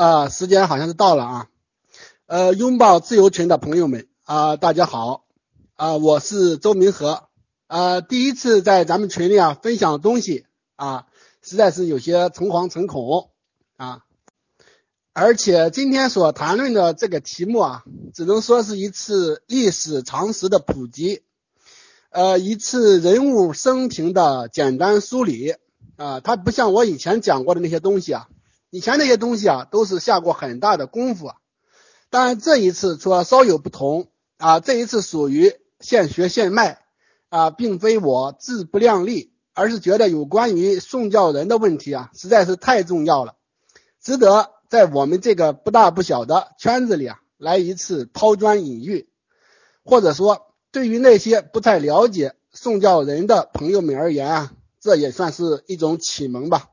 啊，时间好像是到了啊。呃，拥抱自由群的朋友们啊，大家好啊，我是周明和啊，第一次在咱们群里啊分享东西啊，实在是有些诚惶诚恐啊。而且今天所谈论的这个题目啊，只能说是一次历史常识的普及，呃，一次人物生平的简单梳理啊，它不像我以前讲过的那些东西啊。以前那些东西啊，都是下过很大的功夫啊，但这一次说稍有不同啊，这一次属于现学现卖啊，并非我自不量力，而是觉得有关于宋教仁的问题啊，实在是太重要了，值得在我们这个不大不小的圈子里啊，来一次抛砖引玉，或者说对于那些不太了解宋教仁的朋友们而言啊，这也算是一种启蒙吧。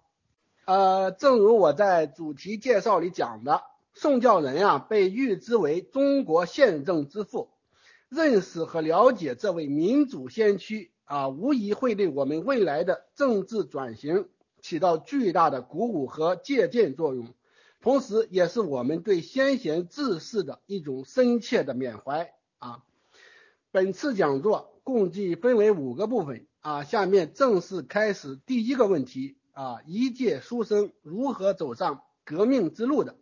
呃，正如我在主题介绍里讲的，宋教仁啊被誉之为中国宪政之父，认识和了解这位民主先驱啊，无疑会对我们未来的政治转型起到巨大的鼓舞和借鉴作用，同时也是我们对先贤志士的一种深切的缅怀啊。本次讲座共计分为五个部分啊，下面正式开始第一个问题。啊，一介书生如何走上革命之路的？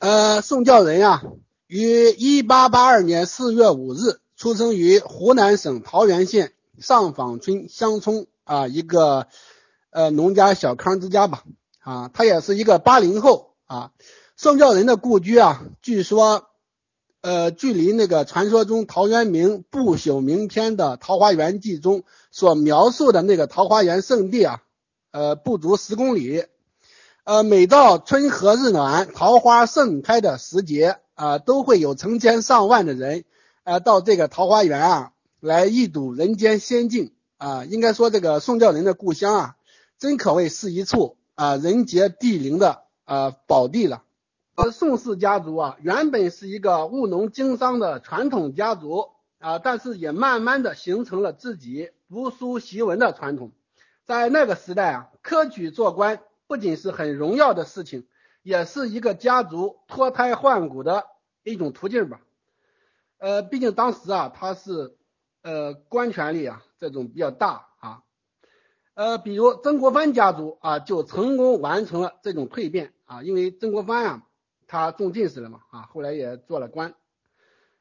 呃，宋教仁啊，于一八八二年四月五日出生于湖南省桃源县上坊村乡村啊一个呃农家小康之家吧。啊，他也是一个八零后啊。宋教仁的故居啊，据说呃距离那个传说中陶渊明不朽名篇的《桃花源记》中所描述的那个桃花源圣地啊。呃，不足十公里。呃，每到春和日暖、桃花盛开的时节啊，都会有成千上万的人啊到这个桃花源啊来一睹人间仙境啊。应该说，这个宋教仁的故乡啊，真可谓是一处啊人杰地灵的啊宝地了。而宋氏家族啊，原本是一个务农经商的传统家族啊，但是也慢慢的形成了自己读书习文的传统。在那个时代啊，科举做官不仅是很荣耀的事情，也是一个家族脱胎换骨的一种途径吧。呃，毕竟当时啊，他是呃官权力啊这种比较大啊。呃，比如曾国藩家族啊，就成功完成了这种蜕变啊，因为曾国藩啊，他中进士了嘛啊，后来也做了官。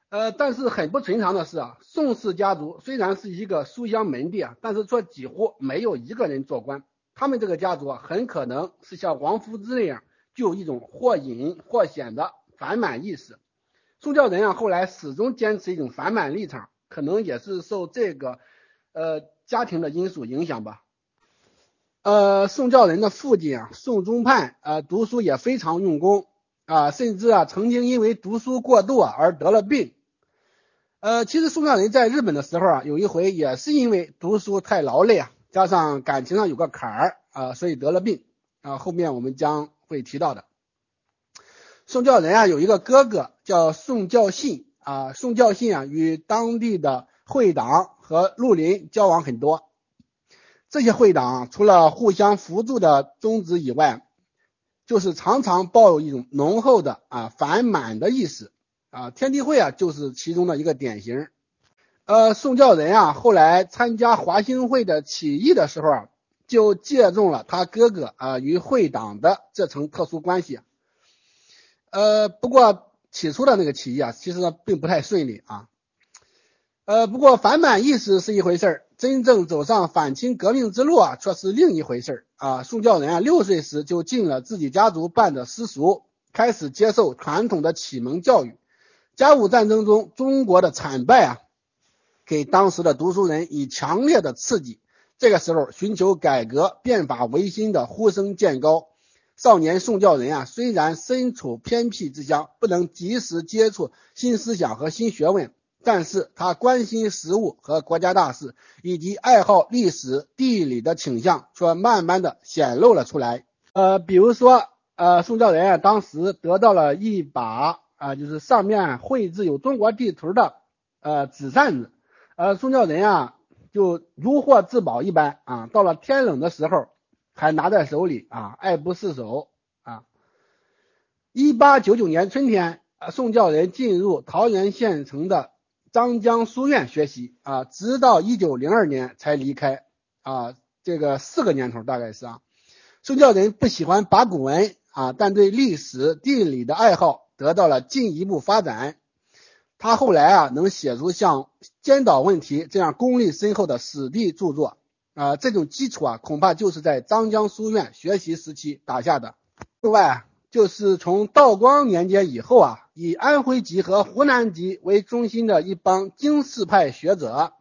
呃，但是很不寻常的是啊，宋氏家族虽然是一个书香门第啊，但是却几乎没有一个人做官。他们这个家族啊，很可能是像王夫之那样，具有一种或隐或显的反满意识。宋教仁啊，后来始终坚持一种反满立场，可能也是受这个呃家庭的因素影响吧。呃，宋教仁的父亲啊，宋忠盼啊，读书也非常用功啊，甚至啊，曾经因为读书过度啊而得了病。呃，其实宋教仁在日本的时候啊，有一回也是因为读书太劳累啊，加上感情上有个坎儿啊，所以得了病啊。后面我们将会提到的。宋教仁啊，有一个哥哥叫宋教信啊，宋教信啊，与当地的会党和绿林交往很多。这些会党除了互相扶助的宗旨以外，就是常常抱有一种浓厚的啊反满的意识。啊，天地会啊，就是其中的一个典型。呃，宋教仁啊，后来参加华兴会的起义的时候啊，就借重了他哥哥啊与会党的这层特殊关系。呃，不过起初的那个起义啊，其实并不太顺利啊。呃，不过反满意识是一回事儿，真正走上反清革命之路啊，却是另一回事儿啊。宋教仁啊，六岁时就进了自己家族办的私塾，开始接受传统的启蒙教育。甲午战争中，中国的惨败啊，给当时的读书人以强烈的刺激。这个时候，寻求改革、变法维新的呼声渐高。少年宋教仁啊，虽然身处偏僻之乡，不能及时接触新思想和新学问，但是他关心时务和国家大事，以及爱好历史、地理的倾向，却慢慢的显露了出来。呃，比如说，呃，宋教仁啊，当时得到了一把。啊，就是上面绘制有中国地图的呃纸扇子，呃，宋教仁啊就如获至宝一般啊，到了天冷的时候还拿在手里啊，爱不释手啊。一八九九年春天，啊，宋教仁进入桃源县城的张江书院学习啊，直到一九零二年才离开啊，这个四个年头大概是啊。宋教仁不喜欢八股文啊，但对历史地理的爱好得到了进一步发展。他后来啊，能写出像《尖岛问题》这样功力深厚的史地著作啊，这种基础啊，恐怕就是在张江书院学习时期打下的。另外。就是从道光年间以后啊，以安徽籍和湖南籍为中心的一帮经世派学者，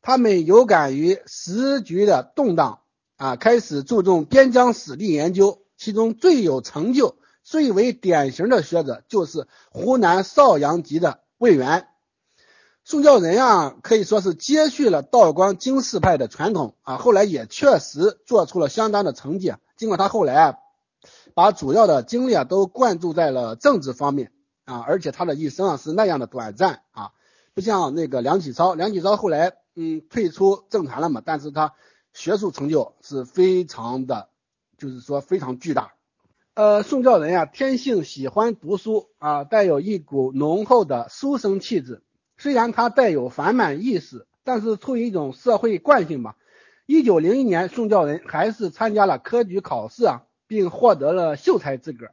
他们有感于时局的动荡啊，开始注重边疆史地研究。其中最有成就、最为典型的学者就是湖南邵阳籍的魏源。宋教仁啊，可以说是接续了道光经世派的传统啊，后来也确实做出了相当的成绩。尽管他后来啊。把主要的精力啊都灌注在了政治方面啊，而且他的一生啊是那样的短暂啊，不像那个梁启超，梁启超后来嗯退出政坛了嘛，但是他学术成就是非常的，就是说非常巨大。呃，宋教仁呀，天性喜欢读书啊，带有一股浓厚的书生气质。虽然他带有反满意识，但是出于一种社会惯性吧。一九零一年，宋教仁还是参加了科举考试啊。并获得了秀才资格。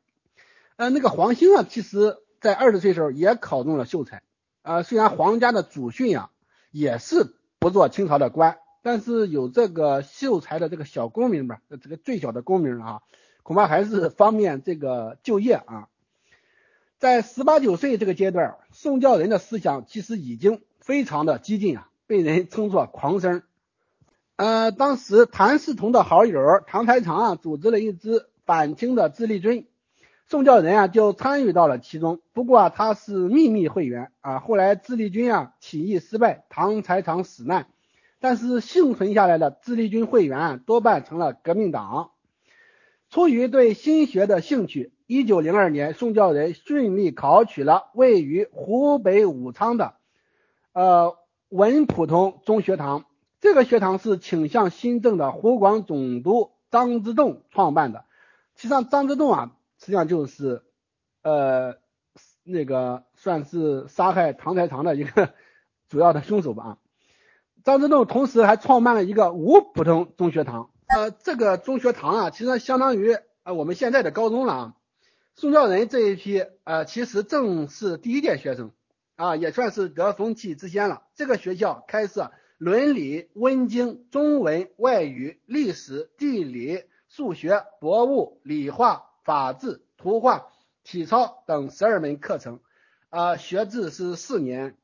呃，那个黄兴啊，其实在二十岁时候也考中了秀才。呃，虽然黄家的祖训呀也是不做清朝的官，但是有这个秀才的这个小功名吧，这个最小的功名啊，恐怕还是方便这个就业啊。在十八九岁这个阶段，宋教仁的思想其实已经非常的激进啊，被人称作狂生。呃，当时谭嗣同的好友唐才常啊，组织了一支反清的自立军，宋教仁啊就参与到了其中。不过，他是秘密会员啊。后来自立军啊起义失败，唐才常死难，但是幸存下来的自立军会员啊多半成了革命党。出于对新学的兴趣，一九零二年，宋教仁顺利考取了位于湖北武昌的呃文普通中学堂。这个学堂是倾向新政的湖广总督张之洞创办的。实际上，张之洞啊，实际上就是呃那个算是杀害唐才常的一个主要的凶手吧。啊，张之洞同时还创办了一个吴普通中学堂。呃，这个中学堂啊，其实相当于呃我们现在的高中了。啊。宋教仁这一批呃，其实正是第一届学生啊，也算是得风气之先了。这个学校开设。伦理、文经、中文、外语、历史、地理、数学、博物、理化、法治、图画、体操等十二门课程，啊，学制是四年。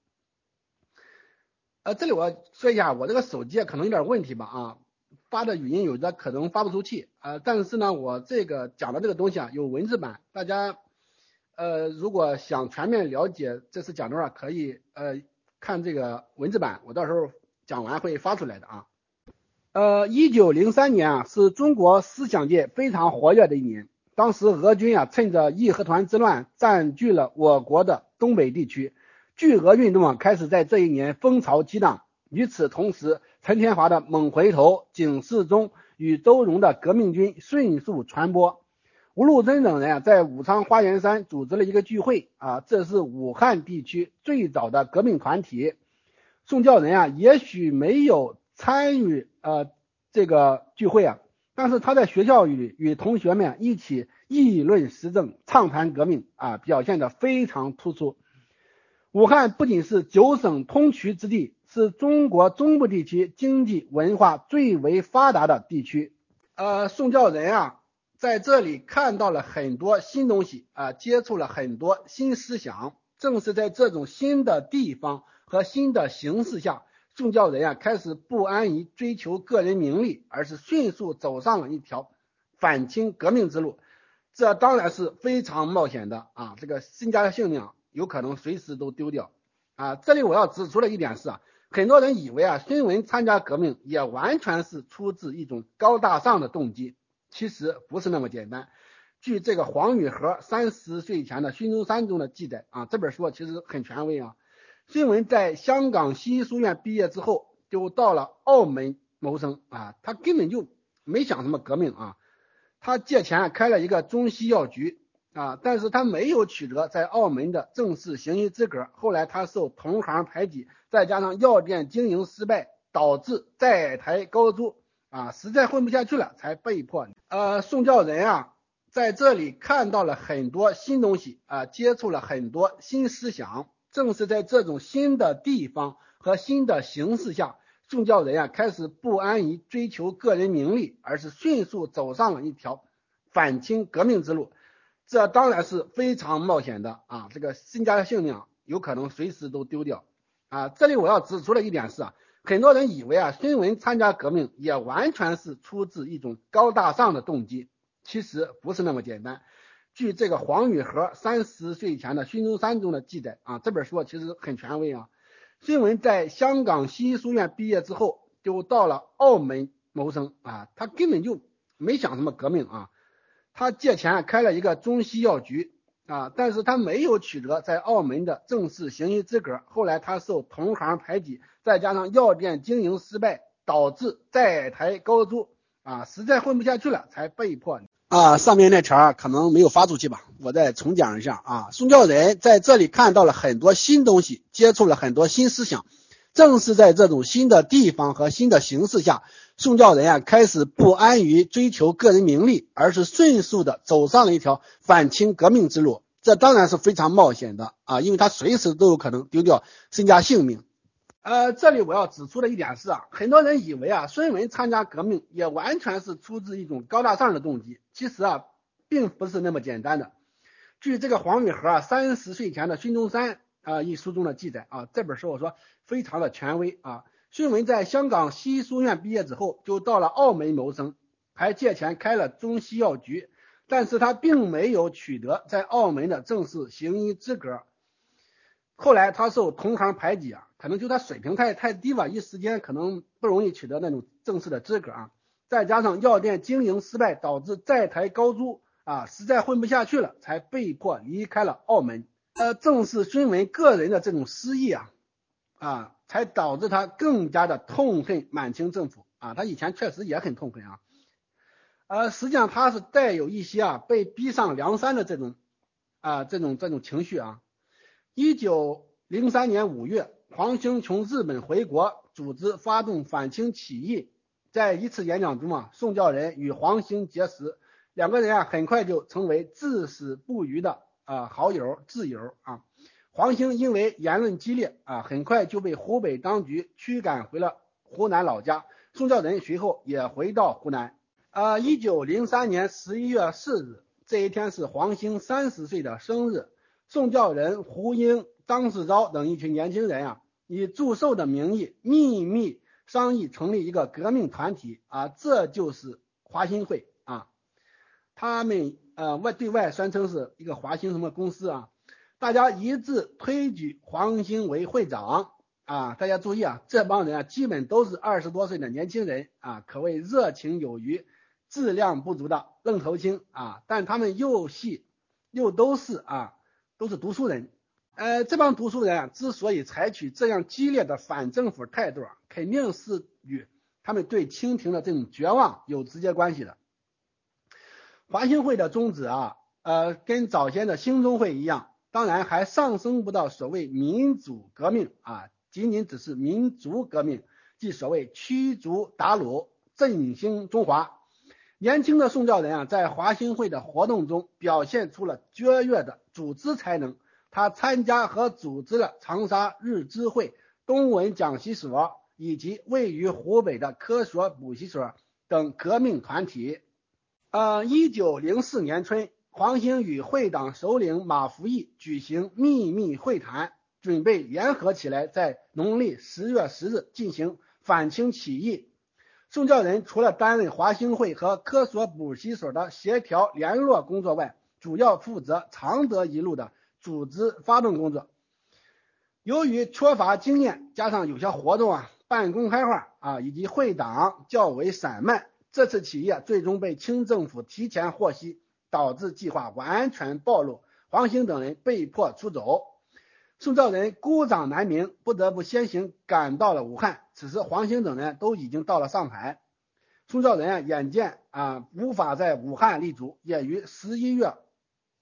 呃，这里我说一下，我这个手机可能有点问题吧，啊，发的语音有的可能发不出去，啊，但是呢，我这个讲的这个东西啊，有文字版，大家呃，如果想全面了解这次讲的话，可以呃看这个文字版，我到时候。讲完会发出来的啊，呃，一九零三年啊，是中国思想界非常活跃的一年。当时俄军啊，趁着义和团之乱，占据了我国的东北地区，拒俄运动啊，开始在这一年风潮激荡。与此同时，陈天华的猛回头、景世忠与周荣的革命军迅速传播。吴禄贞等人啊，在武昌花园山组织了一个聚会啊，这是武汉地区最早的革命团体。宋教仁啊，也许没有参与呃这个聚会啊，但是他在学校里与同学们一起议论时政、畅谈革命啊，表现的非常突出。武汉不仅是九省通衢之地，是中国中部地区经济文化最为发达的地区。呃，宋教仁啊，在这里看到了很多新东西啊，接触了很多新思想。正是在这种新的地方。和新的形势下，宋教仁啊开始不安于追求个人名利，而是迅速走上了一条反清革命之路。这当然是非常冒险的啊！这个身家性命有可能随时都丢掉啊！这里我要指出的一点是啊，很多人以为啊孙文参加革命也完全是出自一种高大上的动机，其实不是那么简单。据这个黄宇和三十岁前的孙中山中的记载啊，这本书其实很权威啊。孙文在香港西医书院毕业之后，就到了澳门谋生啊，他根本就没想什么革命啊，他借钱开了一个中西药局啊，但是他没有取得在澳门的正式行医资格。后来他受同行排挤，再加上药店经营失败，导致债台高筑啊，实在混不下去了，才被迫。呃，宋教仁啊，在这里看到了很多新东西啊，接触了很多新思想。正是在这种新的地方和新的形势下，宋教仁啊，开始不安于追求个人名利，而是迅速走上了一条反清革命之路。这当然是非常冒险的啊！这个身家性命有可能随时都丢掉啊！这里我要指出的一点是啊，很多人以为啊，孙文参加革命也完全是出自一种高大上的动机，其实不是那么简单。据这个黄宇和三十岁前的孙中山中的记载啊，这本书其实很权威啊。孙文在香港西医书院毕业之后，就到了澳门谋生啊，他根本就没想什么革命啊。他借钱开了一个中西药局啊，但是他没有取得在澳门的正式行医资格。后来他受同行排挤，再加上药店经营失败，导致债台高筑啊，实在混不下去了，才被迫啊。上面那条可能没有发出去吧，我再重讲一下啊。宋教仁在这里看到了很多新东西，接触了很多新思想。正是在这种新的地方和新的形势下，宋教仁啊开始不安于追求个人名利，而是迅速的走上了一条反清革命之路。这当然是非常冒险的啊，因为他随时都有可能丢掉身家性命。呃，这里我要指出的一点是啊，很多人以为啊，孙文参加革命也完全是出自一种高大上的动机，其实啊，并不是那么简单的。据这个黄宇和啊，三十岁前的孙中山。啊，一书中的记载啊，这本书我说非常的权威啊。孙文在香港西书院毕业之后，就到了澳门谋生，还借钱开了中西药局，但是他并没有取得在澳门的正式行医资格。后来他受同行排挤啊，可能就他水平太太低吧，一时间可能不容易取得那种正式的资格啊。再加上药店经营失败，导致债台高筑啊，实在混不下去了，才被迫离开了澳门。呃，正是孙文个人的这种失意啊，啊，才导致他更加的痛恨满清政府啊。他以前确实也很痛恨啊，呃，实际上他是带有一些啊被逼上梁山的这种啊这种这种情绪啊。一九零三年五月，黄兴从日本回国，组织发动反清起义。在一次演讲中啊，宋教仁与黄兴结识，两个人啊很快就成为至死不渝的。啊，好友、挚友啊，黄兴因为言论激烈啊，很快就被湖北当局驱赶回了湖南老家。宋教仁随后也回到湖南。啊，一九零三年十一月四日，这一天是黄兴三十岁的生日。宋教仁、胡英、张世钊等一群年轻人啊，以祝寿的名义秘密商议成立一个革命团体啊，这就是华兴会啊。他们。呃，外对外宣称是一个华兴什么公司啊？大家一致推举黄兴为会长啊！大家注意啊，这帮人啊，基本都是二十多岁的年轻人啊，可谓热情有余、质量不足的愣头青啊！但他们又细又都是啊，都是读书人。呃，这帮读书人啊，之所以采取这样激烈的反政府态度啊，肯定是与他们对清廷的这种绝望有直接关系的。华兴会的宗旨啊，呃，跟早先的兴中会一样，当然还上升不到所谓民主革命啊，仅仅只是民族革命，即所谓驱逐鞑虏、振兴中华。年轻的宋教仁啊，在华兴会的活动中表现出了卓越的组织才能，他参加和组织了长沙日知会、东文讲习所以及位于湖北的科学补习所等革命团体。呃，一九零四年春，黄兴与会党首领马福义举行秘密会谈，准备联合起来，在农历十月十日进行反清起义。宋教仁除了担任华兴会和科索补习所的协调联络工作外，主要负责常德一路的组织发动工作。由于缺乏经验，加上有些活动啊半公开化啊，以及会党较为散漫。这次起义最终被清政府提前获悉，导致计划完全暴露，黄兴等人被迫出走。宋教仁孤掌难鸣，不得不先行赶到了武汉。此时，黄兴等人都已经到了上海。宋教仁啊，眼见啊无法在武汉立足，也于十一月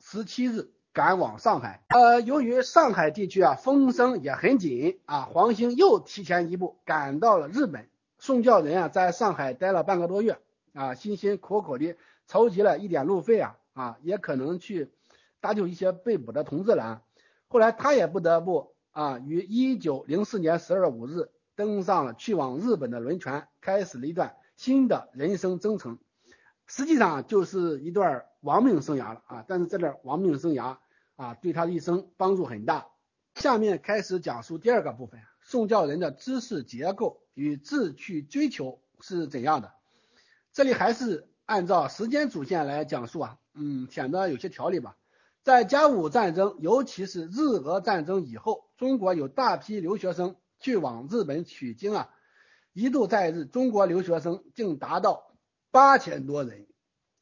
十七日赶往上海。呃，由于上海地区啊风声也很紧啊，黄兴又提前一步赶到了日本。宋教仁啊在上海待了半个多月啊，辛辛苦苦的筹集了一点路费啊啊，也可能去搭救一些被捕的同志了。后来他也不得不啊，于一九零四年十二月五日登上了去往日本的轮船，开始了一段新的人生征程。实际上就是一段亡命生涯了啊！但是这段亡命生涯啊，对他的一生帮助很大。下面开始讲述第二个部分：宋教仁的知识结构与志趣追求是怎样的？这里还是按照时间主线来讲述啊，嗯，显得有些条理吧。在甲午战争，尤其是日俄战争以后，中国有大批留学生去往日本取经啊，一度在日中国留学生竟达到。八千多人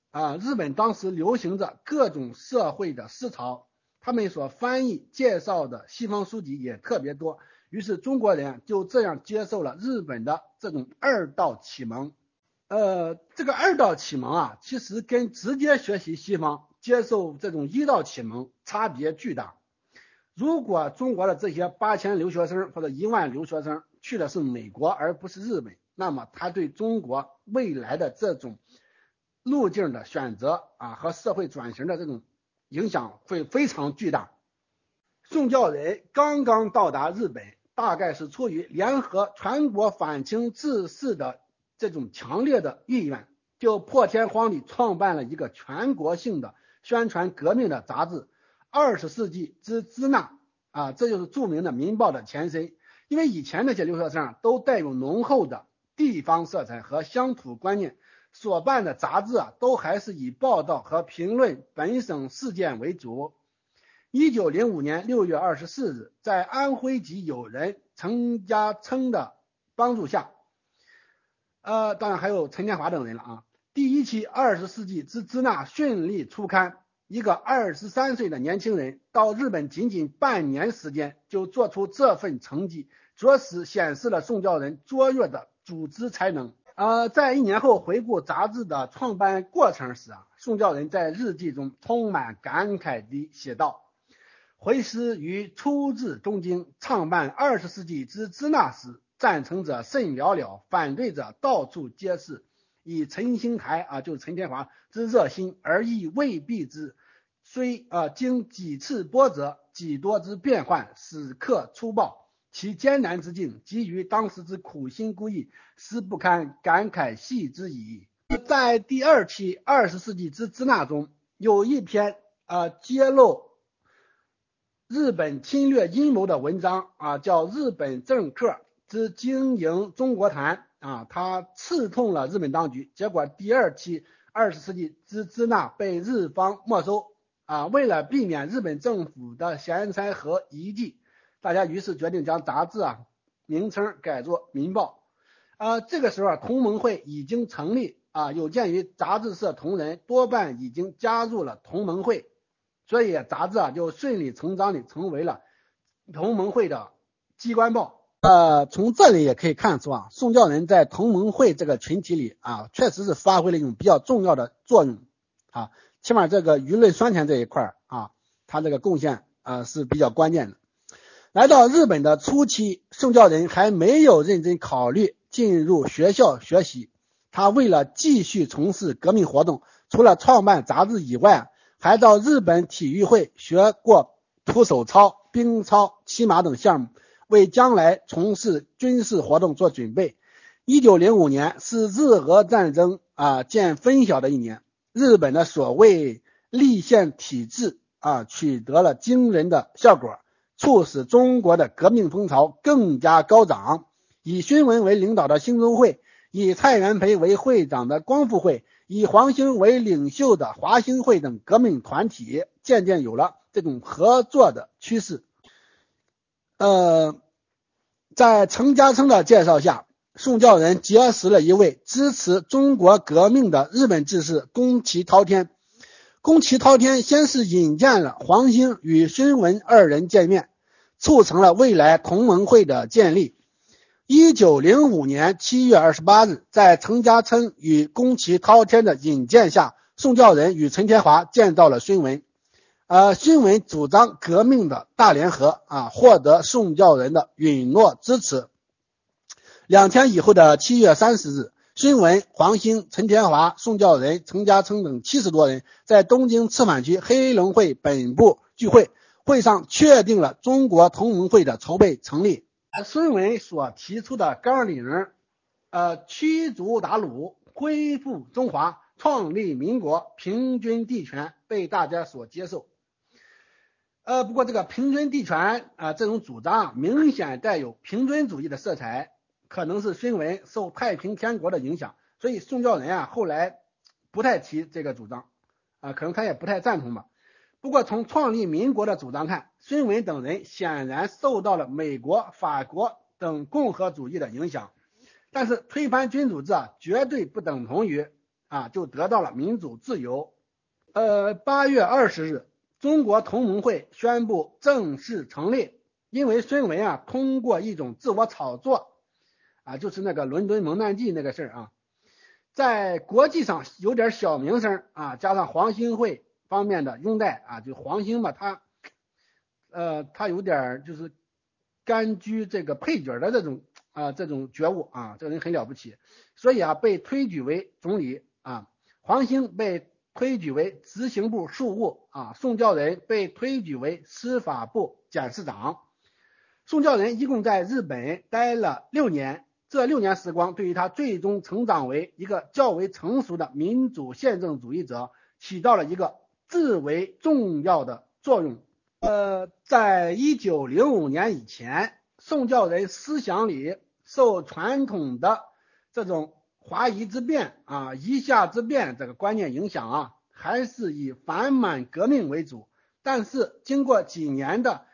啊！日本当时流行着各种社会的思潮，他们所翻译介绍的西方书籍也特别多。于是中国人就这样接受了日本的这种二道启蒙。呃，这个二道启蒙啊，其实跟直接学习西方、接受这种一道启蒙差别巨大。如果中国的这些八千留学生或者一万留学生去的是美国而不是日本，那么他对中国未来的这种路径的选择啊和社会转型的这种影响会非常巨大。宋教仁刚刚到达日本，大概是出于联合全国反清志士的这种强烈的意愿，就破天荒地创办了一个全国性的宣传革命的杂志《二十世纪之支那》啊，这就是著名的《民报》的前身。因为以前那些留学生都带有浓厚的地方色彩和乡土观念，所办的杂志啊，都还是以报道和评论本省事件为主。一九零五年六月二十四日，在安徽籍友人陈家琛的帮助下，呃，当然还有陈天华等人了啊。第一期《二十世纪之支那》顺利出刊。一个二十三岁的年轻人到日本仅仅半年时间，就做出这份成绩，着实显示了宋教仁卓越的组织才能。呃，在一年后回顾杂志的创办过程时啊，宋教仁在日记中充满感慨地写道：“回师于初至东京，创办《二十世纪之支那》时，赞成者甚寥寥，反对者到处皆是。以陈兴台啊，就是陈天华之热心，而亦未必之。”虽啊经几次波折，几多之变幻，使客粗暴，其艰难之境，基于当时之苦心孤诣，实不堪感慨系之矣。在第二期《二十世纪之支那》中，有一篇啊揭露日本侵略阴谋的文章啊，叫《日本政客之经营中国谈》啊，他刺痛了日本当局。结果第二期《二十世纪之支那》被日方没收。啊，为了避免日本政府的嫌财和疑忌，大家于是决定将杂志啊名称改作《民报》。啊，这个时候啊，同盟会已经成立啊，有鉴于杂志社同仁多半已经加入了同盟会，所以杂志啊就顺理成章的成为了同盟会的机关报。呃，从这里也可以看出啊，宋教仁在同盟会这个群体里啊，确实是发挥了一种比较重要的作用啊。起码这个舆论宣传这一块啊，他这个贡献啊是比较关键的。来到日本的初期，宋教仁还没有认真考虑进入学校学习。他为了继续从事革命活动，除了创办杂志以外，还到日本体育会学过徒手操、兵操、骑马等项目，为将来从事军事活动做准备。一九零五年是日俄战争啊见分晓的一年。日本的所谓立宪体制啊，取得了惊人的效果，促使中国的革命风潮更加高涨。以孙文为领导的兴中会，以蔡元培为会长的光复会，以黄兴为领袖的华兴会等革命团体，渐渐有了这种合作的趋势。呃，在程家琛的介绍下。宋教仁结识了一位支持中国革命的日本志士宫崎滔天。宫崎滔天先是引荐了黄兴与孙文二人见面，促成了未来同盟会的建立。一九零五年七月二十八日，在程家琛与宫崎滔天的引荐下，宋教仁与陈天华见到了孙文。呃，孙文主张革命的大联合啊，获得宋教仁的允诺支持。两天以后的七月三十日，孙文、黄兴、陈天华、宋教仁、陈家琛等七十多人在东京赤坂区黑龙会本部聚会，会上确定了中国同盟会的筹备成立。孙文所提出的纲领，呃，驱逐鞑虏，恢复中华，创立民国，平均地权，被大家所接受。呃，不过这个平均地权啊，这种主张明显带有平均主义的色彩，可能是孙文受太平天国的影响，所以宋教仁啊后来不太提这个主张啊，可能他也不太赞同吧。不过从创立民国的主张看，孙文等人显然受到了美国、法国等共和主义的影响，但是推翻君主制啊，绝对不等同于啊就得到了民主自由。呃，八月二十日。中国同盟会宣布正式成立，因为孙文啊通过一种自我炒作啊，就是那个伦敦蒙难记那个事儿啊，在国际上有点小名声啊，加上黄兴会方面的拥戴啊，就黄兴吧，他呃他有点就是甘居这个配角的这种啊这种觉悟啊，这个人很了不起，所以啊被推举为总理啊，黄兴被。推举为执行部庶务啊，宋教仁被推举为司法部检事长。宋教仁一共在日本待了六年，这六年时光对于他最终成长为一个较为成熟的民主宪政主义者起到了一个至为重要的作用。呃，在一九零五年以前，宋教仁思想里受传统的这种。华夷之变啊，夷夏之变这个观念影响啊，还是以反满革命为主。但是经过几年的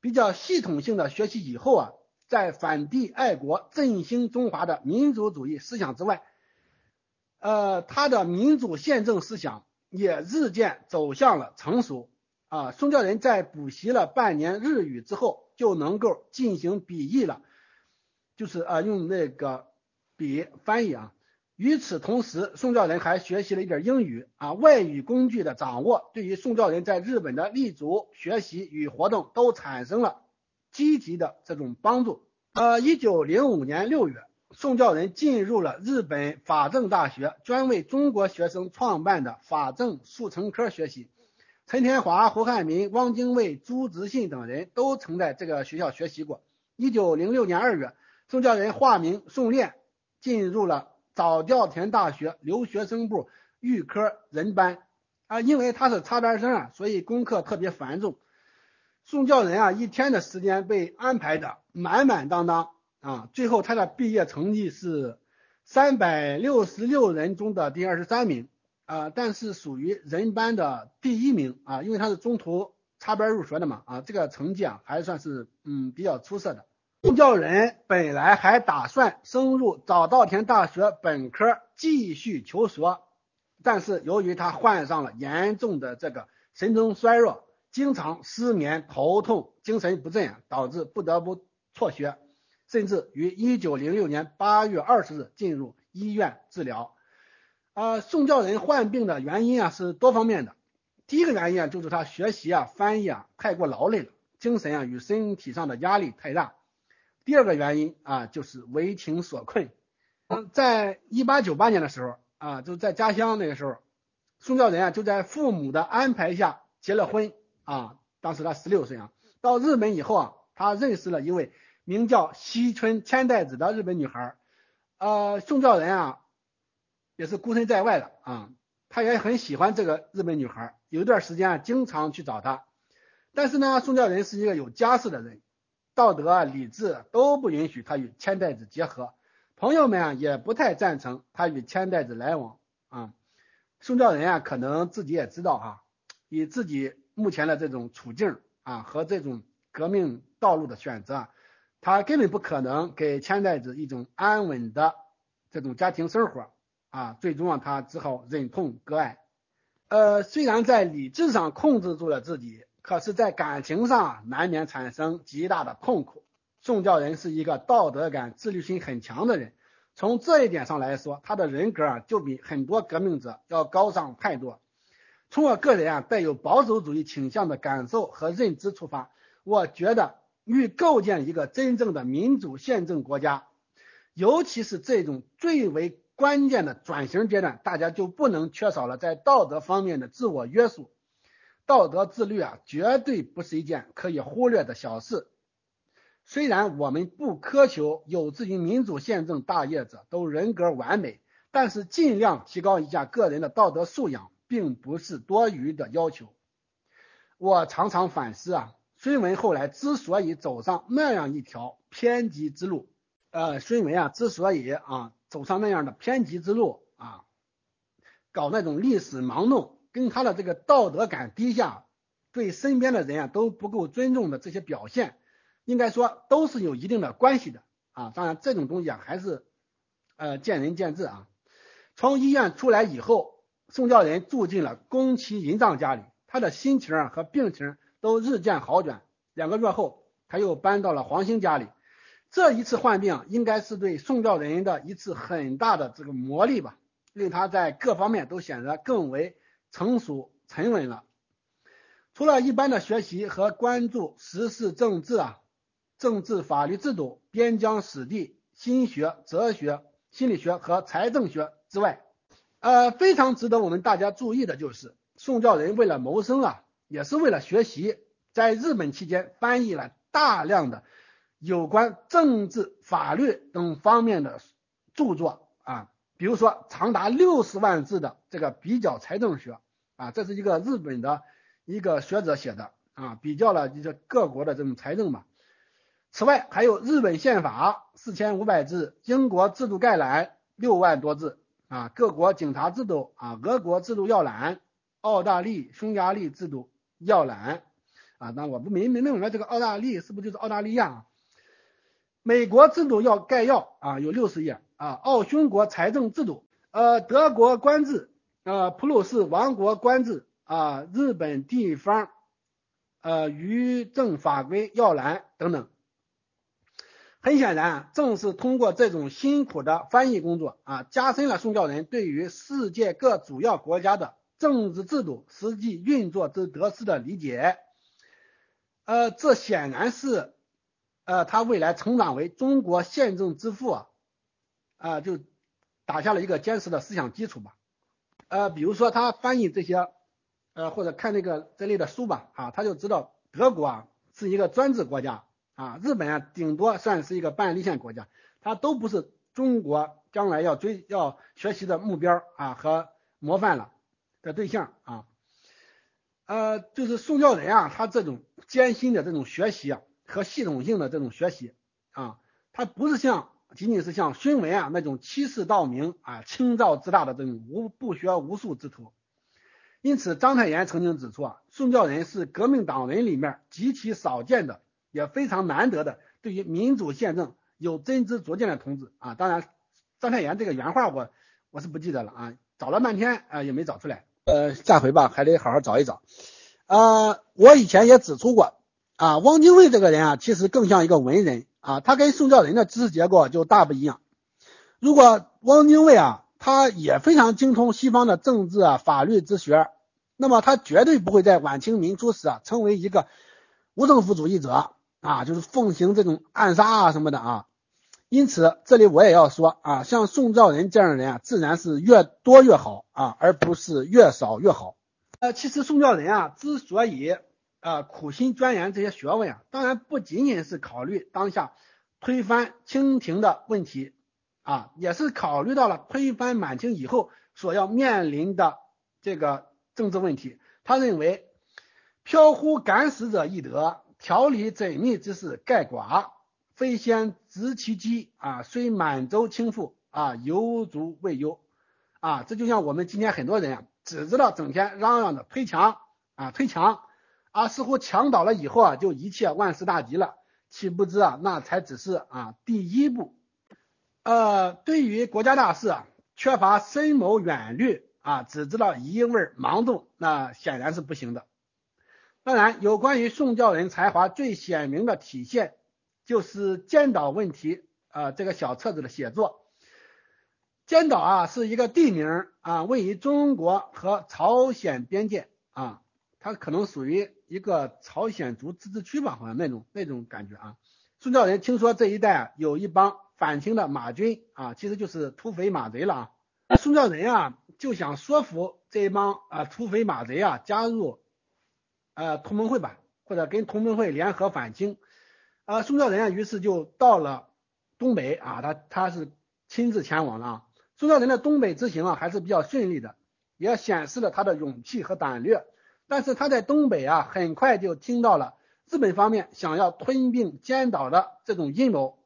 比较系统性的学习以后啊，在反帝爱国、振兴中华的民族主义思想之外，呃，他的民主宪政思想也日渐走向了成熟啊。宋教仁在补习了半年日语之后，就能够进行笔译了，就是啊，用那个笔翻译啊。与此同时，宋教仁还学习了一点英语啊，外语工具的掌握对于宋教仁在日本的立足、学习与活动都产生了积极的这种帮助。呃，一九零五年六月，宋教仁进入了日本法政大学，专为中国学生创办的法政速成科学习。陈天华、胡汉民、汪精卫、朱执信等人都曾在这个学校学习过。一九零六年二月，宋教仁化名宋炼，进入了。早稻田大学留学生部预科人班啊，因为他是插班生啊，所以功课特别繁重。宋教仁啊，一天的时间被安排的满满当当啊，最后他的毕业成绩是三百六十六人中的第二十三名啊，但是属于人班的第一名啊，因为他是中途插班入学的嘛啊，这个成绩啊还算是嗯比较出色的。宋教仁本来还打算升入早稻田大学本科继续求学，但是由于他患上了严重的这个神经衰弱，经常失眠、头痛、精神不振，导致不得不辍学，甚至于1906年8月20日进入医院治疗。啊，宋教仁患病的原因啊是多方面的，第一个原因啊就是他学习啊、翻译啊太过劳累了，精神啊与身体上的压力太大。第二个原因啊，就是为情所困。嗯，在一八九八年的时候啊，就在家乡那个时候，宋教仁啊就在父母的安排下结了婚啊。当时他十六岁啊。到日本以后啊，他认识了一位名叫西村千代子的日本女孩。呃，宋教仁啊也是孤身在外的啊，他也很喜欢这个日本女孩，有一段时间啊经常去找她。但是呢，宋教仁是一个有家室的人。道德啊、理智都不允许他与千代子结合，朋友们啊也不太赞成他与千代子来往啊。宋教仁啊可能自己也知道哈，以自己目前的这种处境啊和这种革命道路的选择，他根本不可能给千代子一种安稳的这种家庭生活啊。最终啊他只好忍痛割爱。呃，虽然在理智上控制住了自己。可是，在感情上难免产生极大的痛苦。宋教仁是一个道德感、自律性很强的人，从这一点上来说，他的人格啊就比很多革命者要高尚太多。从我个人啊带有保守主义倾向的感受和认知出发，我觉得欲构建一个真正的民主宪政国家，尤其是这种最为关键的转型阶段，大家就不能缺少了在道德方面的自我约束。道德自律啊，绝对不是一件可以忽略的小事。虽然我们不苛求有志于民主宪政大业者都人格完美，但是尽量提高一下个人的道德素养，并不是多余的要求。我常常反思啊，孙文后来之所以走上那样一条偏激之路，呃，孙文啊之所以啊走上那样的偏激之路啊，搞那种历史盲弄。跟他的这个道德感低下，对身边的人啊都不够尊重的这些表现，应该说都是有一定的关系的啊。当然这种东西啊还是呃见仁见智啊。从医院出来以后，宋教仁住进了宫崎银藏家里，他的心情和病情都日渐好转。两个月后，他又搬到了黄兴家里。这一次患病应该是对宋教仁的一次很大的这个磨砺吧，令他在各方面都显得更为。成熟沉稳了。除了一般的学习和关注时事政治啊、政治法律制度、边疆史地、心学、哲学、心理学和财政学之外，呃，非常值得我们大家注意的就是，宋教仁为了谋生啊，也是为了学习，在日本期间翻译了大量的有关政治、法律等方面的著作啊。比如说，长达六十万字的这个比较财政学啊，这是一个日本的一个学者写的啊，比较了就是各国的这种财政嘛。此外，还有日本宪法四千五百字，英国制度概览六万多字啊，各国警察制度啊，俄国制度要览，澳大利匈牙利制度要览啊，那我不明明白这个澳大利是不是就是澳大利亚？美国制度要概要啊，有六十页。啊，奥匈国财政制度，呃，德国官制，呃，普鲁士王国官制，啊，日本地方，呃，渔政法规要览等等。很显然，正是通过这种辛苦的翻译工作啊，加深了宋教仁对于世界各主要国家的政治制度实际运作之得失的理解。呃，这显然是，呃，他未来成长为中国宪政之父啊。啊，就打下了一个坚实的思想基础吧。呃，比如说他翻译这些，呃，或者看那个这类的书吧，啊，他就知道德国啊是一个专制国家啊，日本啊顶多算是一个半立宪国家，它都不是中国将来要追要学习的目标啊和模范了的对象啊。呃，就是宋教仁啊，他这种艰辛的这种学习啊和系统性的这种学习啊，他不是像。仅仅是像孙文啊那种欺世盗名啊轻躁自大的这种无不学无术之徒，因此章太炎曾经指出啊，宋教仁是革命党人里面极其少见的，也非常难得的对于民主宪政有真知灼见的同志啊。当然，章太炎这个原话我我是不记得了啊，找了半天啊也没找出来，呃，下回吧还得好好找一找。啊，我以前也指出过啊，汪精卫这个人啊，其实更像一个文人。啊，他跟宋教仁的知识结构就大不一样。如果汪精卫啊，他也非常精通西方的政治啊、法律之学，那么他绝对不会在晚清民初时啊，成为一个无政府主义者啊，就是奉行这种暗杀啊什么的啊。因此，这里我也要说啊，像宋教仁这样的人啊，自然是越多越好啊，而不是越少越好。呃，其实宋教仁啊，之所以啊，苦心钻研这些学问啊，当然不仅仅是考虑当下推翻清廷的问题啊，也是考虑到了推翻满清以后所要面临的这个政治问题。他认为，飘忽敢死者易得，条理缜密之事盖寡。非先执其机啊，虽满洲倾覆啊，犹足未忧啊。这就像我们今天很多人啊，只知道整天嚷嚷着推墙啊，推墙。啊，似乎墙倒了以后啊，就一切万事大吉了，岂不知啊，那才只是啊第一步。呃，对于国家大事啊，缺乏深谋远虑啊，只知道一味盲动，那显然是不行的。当然，有关于宋教仁才华最显明的体现，就是《尖岛问题》啊这个小册子的写作。《尖岛啊是一个地名啊，位于中国和朝鲜边界啊，它可能属于一个朝鲜族自治区吧，好像那种那种感觉啊。宋教仁听说这一带有一帮反清的马军啊，其实就是土匪马贼了啊。宋教仁啊就想说服这一帮啊土匪马贼啊加入呃同盟会吧，或者跟同盟会联合反清。啊，宋教仁啊于是就到了东北啊，他他是亲自前往了。宋教仁的东北之行啊还是比较顺利的，也显示了他的勇气和胆略。但是他在东北啊很快就听到了日本方面想要吞并尖岛的这种阴谋。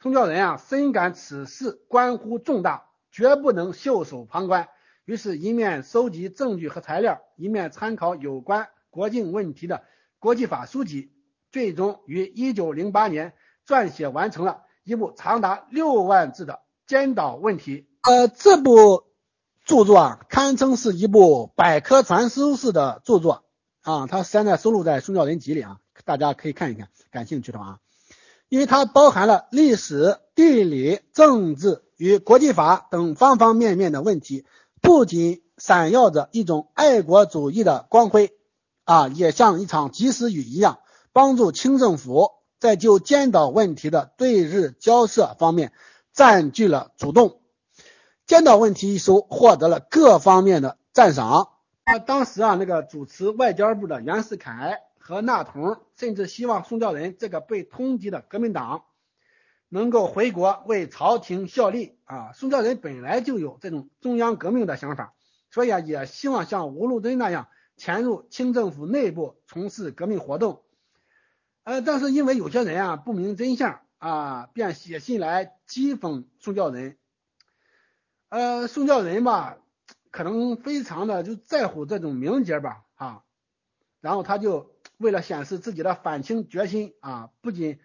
宋教仁啊深感此事关乎重大，绝不能袖手旁观。于是，一面收集证据和材料，一面参考有关国境问题的国际法书籍，最终于1908年撰写完成了一部长达六万字的。尖岛问题，呃，这部著作啊，堪称是一部百科全书式的著作啊，它现在收录在《宋教仁集》里啊，大家可以看一看，感兴趣的话，因为它包含了历史、地理、政治与国际法等方方面面的问题，不仅闪耀着一种爱国主义的光辉啊，也像一场及时雨一样，帮助清政府在就尖岛问题的对日交涉方面。占据了主动，《尖岛问题》一书获得了各方面的赞赏。啊，当时啊，那个主持外交部的袁世凯和纳童，甚至希望宋教仁这个被通缉的革命党能够回国为朝廷效力。啊，宋教仁本来就有这种中央革命的想法，所以啊，也希望像吴禄敦那样潜入清政府内部从事革命活动。呃，但是因为有些人啊不明真相。啊，便写信来讥讽宋教仁。呃，宋教仁吧，可能非常的就在乎这种名节吧，啊，然后他就为了显示自己的反清决心啊，不仅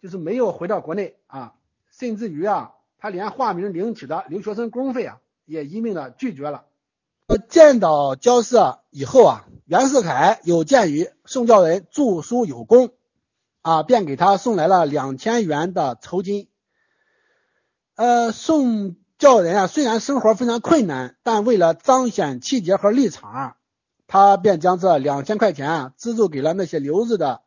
就是没有回到国内啊，甚至于啊，他连化名领取的留学生公费啊，也一命的拒绝了。见到交涉以后啊，袁世凯有鉴于宋教仁著书有功。啊，便给他送来了两千元的酬金。呃，宋教人啊，虽然生活非常困难，但为了彰显气节和立场，他便将这两千块钱啊资助给了那些留日的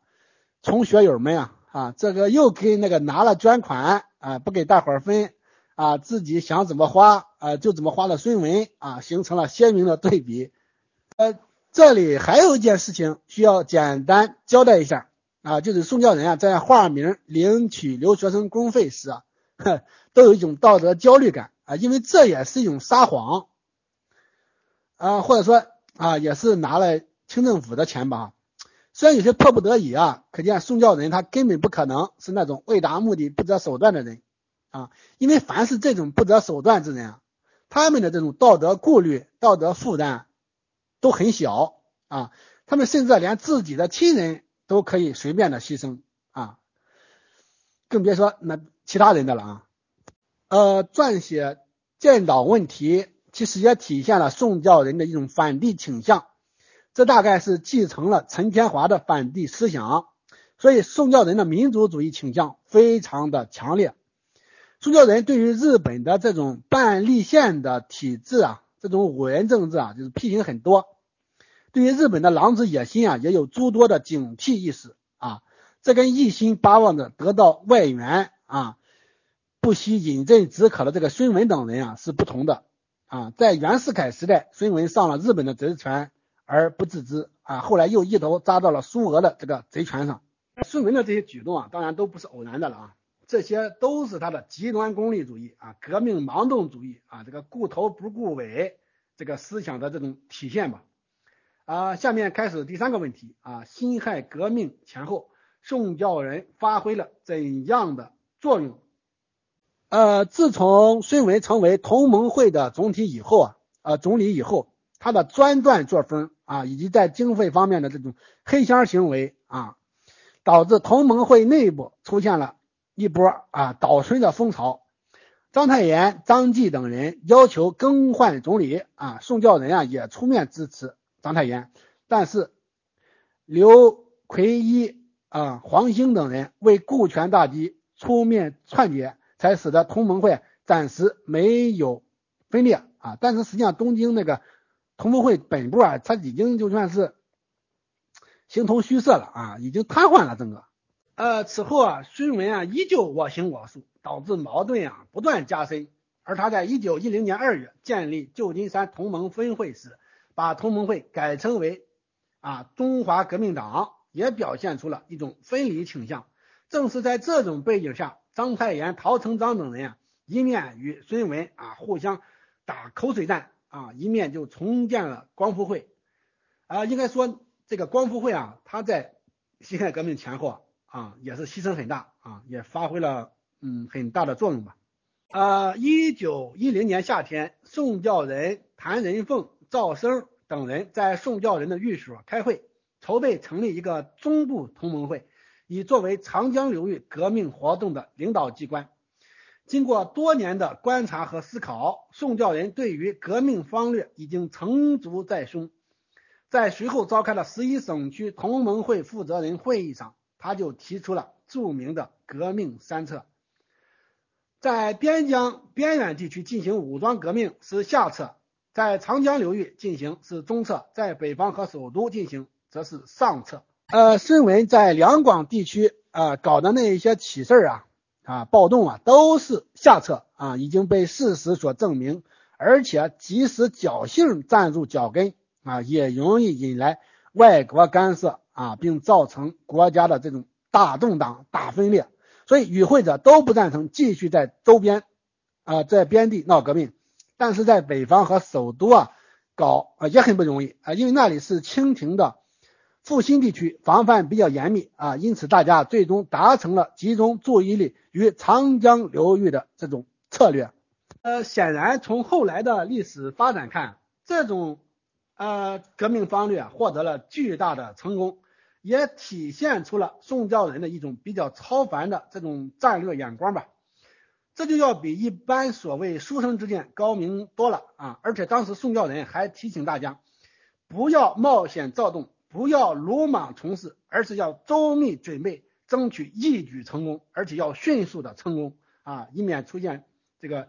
从学友们啊啊，这个又跟那个拿了捐款啊不给大伙分啊，自己想怎么花啊就怎么花的孙文啊，形成了鲜明的对比。呃，这里还有一件事情需要简单交代一下。啊，就是宋教仁啊，在化名领取留学生公费时啊，都有一种道德焦虑感因为这也是一种撒谎啊，或者说啊，也是拿了清政府的钱吧。虽然有些迫不得已啊，可见宋教仁他根本不可能是那种为达目的不择手段的人啊，因为凡是这种不择手段之人啊，他们的这种道德顾虑、道德负担都很小啊，他们甚至连自己的亲人。都可以随便的牺牲啊，更别说那其他人的了啊。呃，撰写建岛问题，其实也体现了宋教仁的一种反帝倾向，这大概是继承了陈天华的反帝思想，所以宋教仁的民族主义倾向非常的强烈。宋教仁对于日本的这种半立宪的体制啊，这种五人政治啊，就是批评很多。对于日本的狼子野心啊，也有诸多的警惕意识啊。这跟一心巴望着得到外援啊，不惜饮鸩止渴的这个孙文等人啊是不同的啊。在袁世凯时代，孙文上了日本的贼船而不自知啊，后来又一头扎到了苏俄的这个贼船上。孙文的这些举动啊，当然都不是偶然的了啊，这些都是他的极端功利主义啊、革命盲动主义啊、这个顾头不顾尾这个思想的这种体现吧。啊，下面开始第三个问题啊，辛亥革命前后，宋教仁发挥了怎样的作用？呃，自从孙文成为同盟会的总体以后啊，呃，总理以后，他的专断作风啊，以及在经费方面的这种黑箱行为啊，导致同盟会内部出现了一波啊倒孙的风潮。章太炎、张继等人要求更换总理啊，宋教仁啊也出面支持。章太炎，但是刘奎一啊、黄兴等人为顾全大局出面串结，才使得同盟会。暂时没有分裂啊，但是实际上东京那个同盟会本部啊，它已经就算是形同虚设了啊，已经瘫痪了整个。呃，此后啊，孙文啊依旧我行我素，导致矛盾啊不断加深。而他在一九一零年二月建立旧金山同盟分会时，把同盟会改称为啊中华革命党，也表现出了一种分离倾向。正是在这种背景下，章太炎、陶成章等人啊，一面与孙文啊互相打口水战啊，一面就重建了光复会。啊，应该说这个光复会啊，他在辛亥革命前后啊，啊也是牺牲很大啊，也发挥了嗯很大的作用吧。呃，一九一零年夏天，宋教仁、谭仁凤、赵生等人在宋教仁的寓所开会，筹备成立一个中部同盟会。以作为长江流域革命活动的领导机关，经过多年的观察和思考，宋教仁对于革命方略已经成竹在胸。在随后召开的十一省区同盟会负责人会议上，他就提出了著名的革命三策：在边疆边远地区进行武装革命是下策；在长江流域进行是中策；在北方和首都进行则是上策。呃，孙文在两广地区啊搞的那一些起事儿啊啊暴动啊，都是下策啊，已经被事实所证明，而且即使侥幸站住脚跟啊，也容易引来外国干涉啊，并造成国家的这种大动荡、大分裂。所以与会者都不赞成继续在周边啊在边地闹革命，但是在北方和首都啊搞啊也很不容易啊，因为那里是清廷的。复兴地区防范比较严密啊，因此大家最终达成了集中注意力于长江流域的这种策略。呃，显然从后来的历史发展看，这种呃革命方略获得了巨大的成功，也体现出了宋教仁的一种比较超凡的这种战略眼光吧。这就要比一般所谓书生之见高明多了啊！而且当时宋教仁还提醒大家，不要冒险躁动。不要鲁莽从事，而是要周密准备，争取一举成功，而且要迅速的成功啊，以免出现这个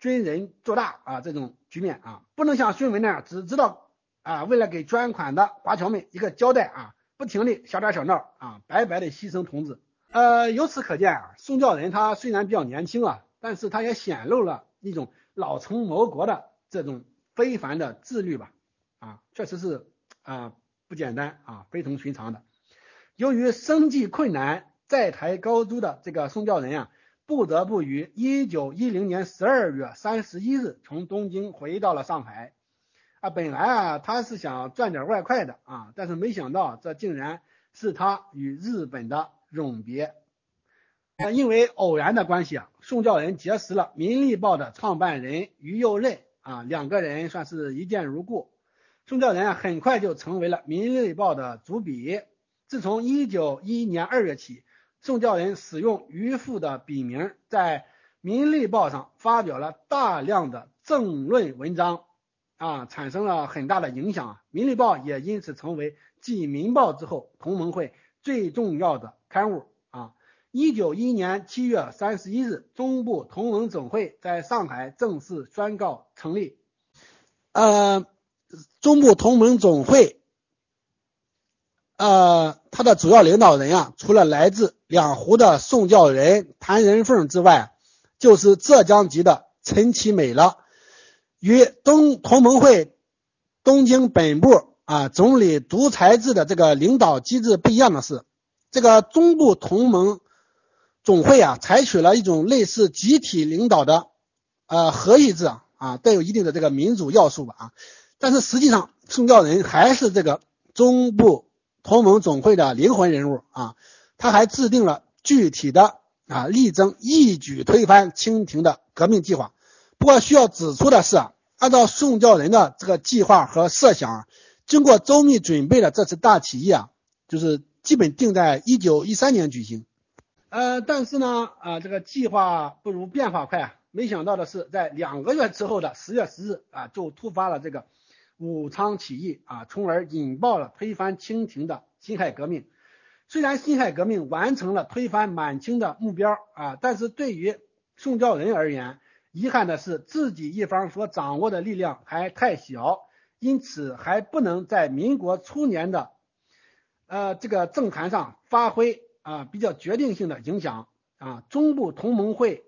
军人做大啊这种局面啊，不能像孙文那样只知道啊为了给捐款的华侨们一个交代啊，不停的小打小闹啊，白白的牺牲同志。呃，由此可见啊，宋教仁他虽然比较年轻啊，但是他也显露了一种老成谋国的这种非凡的自律吧啊，确实是啊。不简单啊，非同寻常的。由于生计困难，在台高筑的这个宋教仁啊，不得不于一九一零年十二月三十一日从东京回到了上海。啊，本来啊他是想赚点外快的啊，但是没想到这竟然是他与日本的永别。啊，因为偶然的关系啊，宋教仁结识了《民力报》的创办人于右任啊，两个人算是一见如故。宋教仁啊，很快就成为了《民日报》的主笔。自从一九一一年二月起，宋教仁使用于父的笔名，在《民日报》上发表了大量的政论文章，啊，产生了很大的影响啊。《民日报》也因此成为继《民报》之后同盟会最重要的刊物啊。一九一一年七月三十一日，中部同盟总会在上海正式宣告成立。呃。中部同盟总会，呃，它的主要领导人啊，除了来自两湖的宋教仁、谭仁凤之外，就是浙江籍的陈其美了。与东同盟会东京本部啊总理独裁制的这个领导机制不一样的是，这个中部同盟总会啊，采取了一种类似集体领导的呃合议制啊，带有一定的这个民主要素吧啊。但是实际上，宋教仁还是这个中部同盟总会的灵魂人物啊，他还制定了具体的啊，力争一举推翻清廷的革命计划。不过需要指出的是啊，按照宋教仁的这个计划和设想，经过周密准备的这次大起义啊，就是基本定在一九一三年举行。呃，但是呢，啊，这个计划不如变化快啊，没想到的是，在两个月之后的十月十日啊，就突发了这个。武昌起义啊，从而引爆了推翻清廷的辛亥革命。虽然辛亥革命完成了推翻满清的目标啊，但是对于宋教仁而言，遗憾的是，自己一方所掌握的力量还太小，因此还不能在民国初年的呃这个政坛上发挥啊比较决定性的影响啊。中部同盟会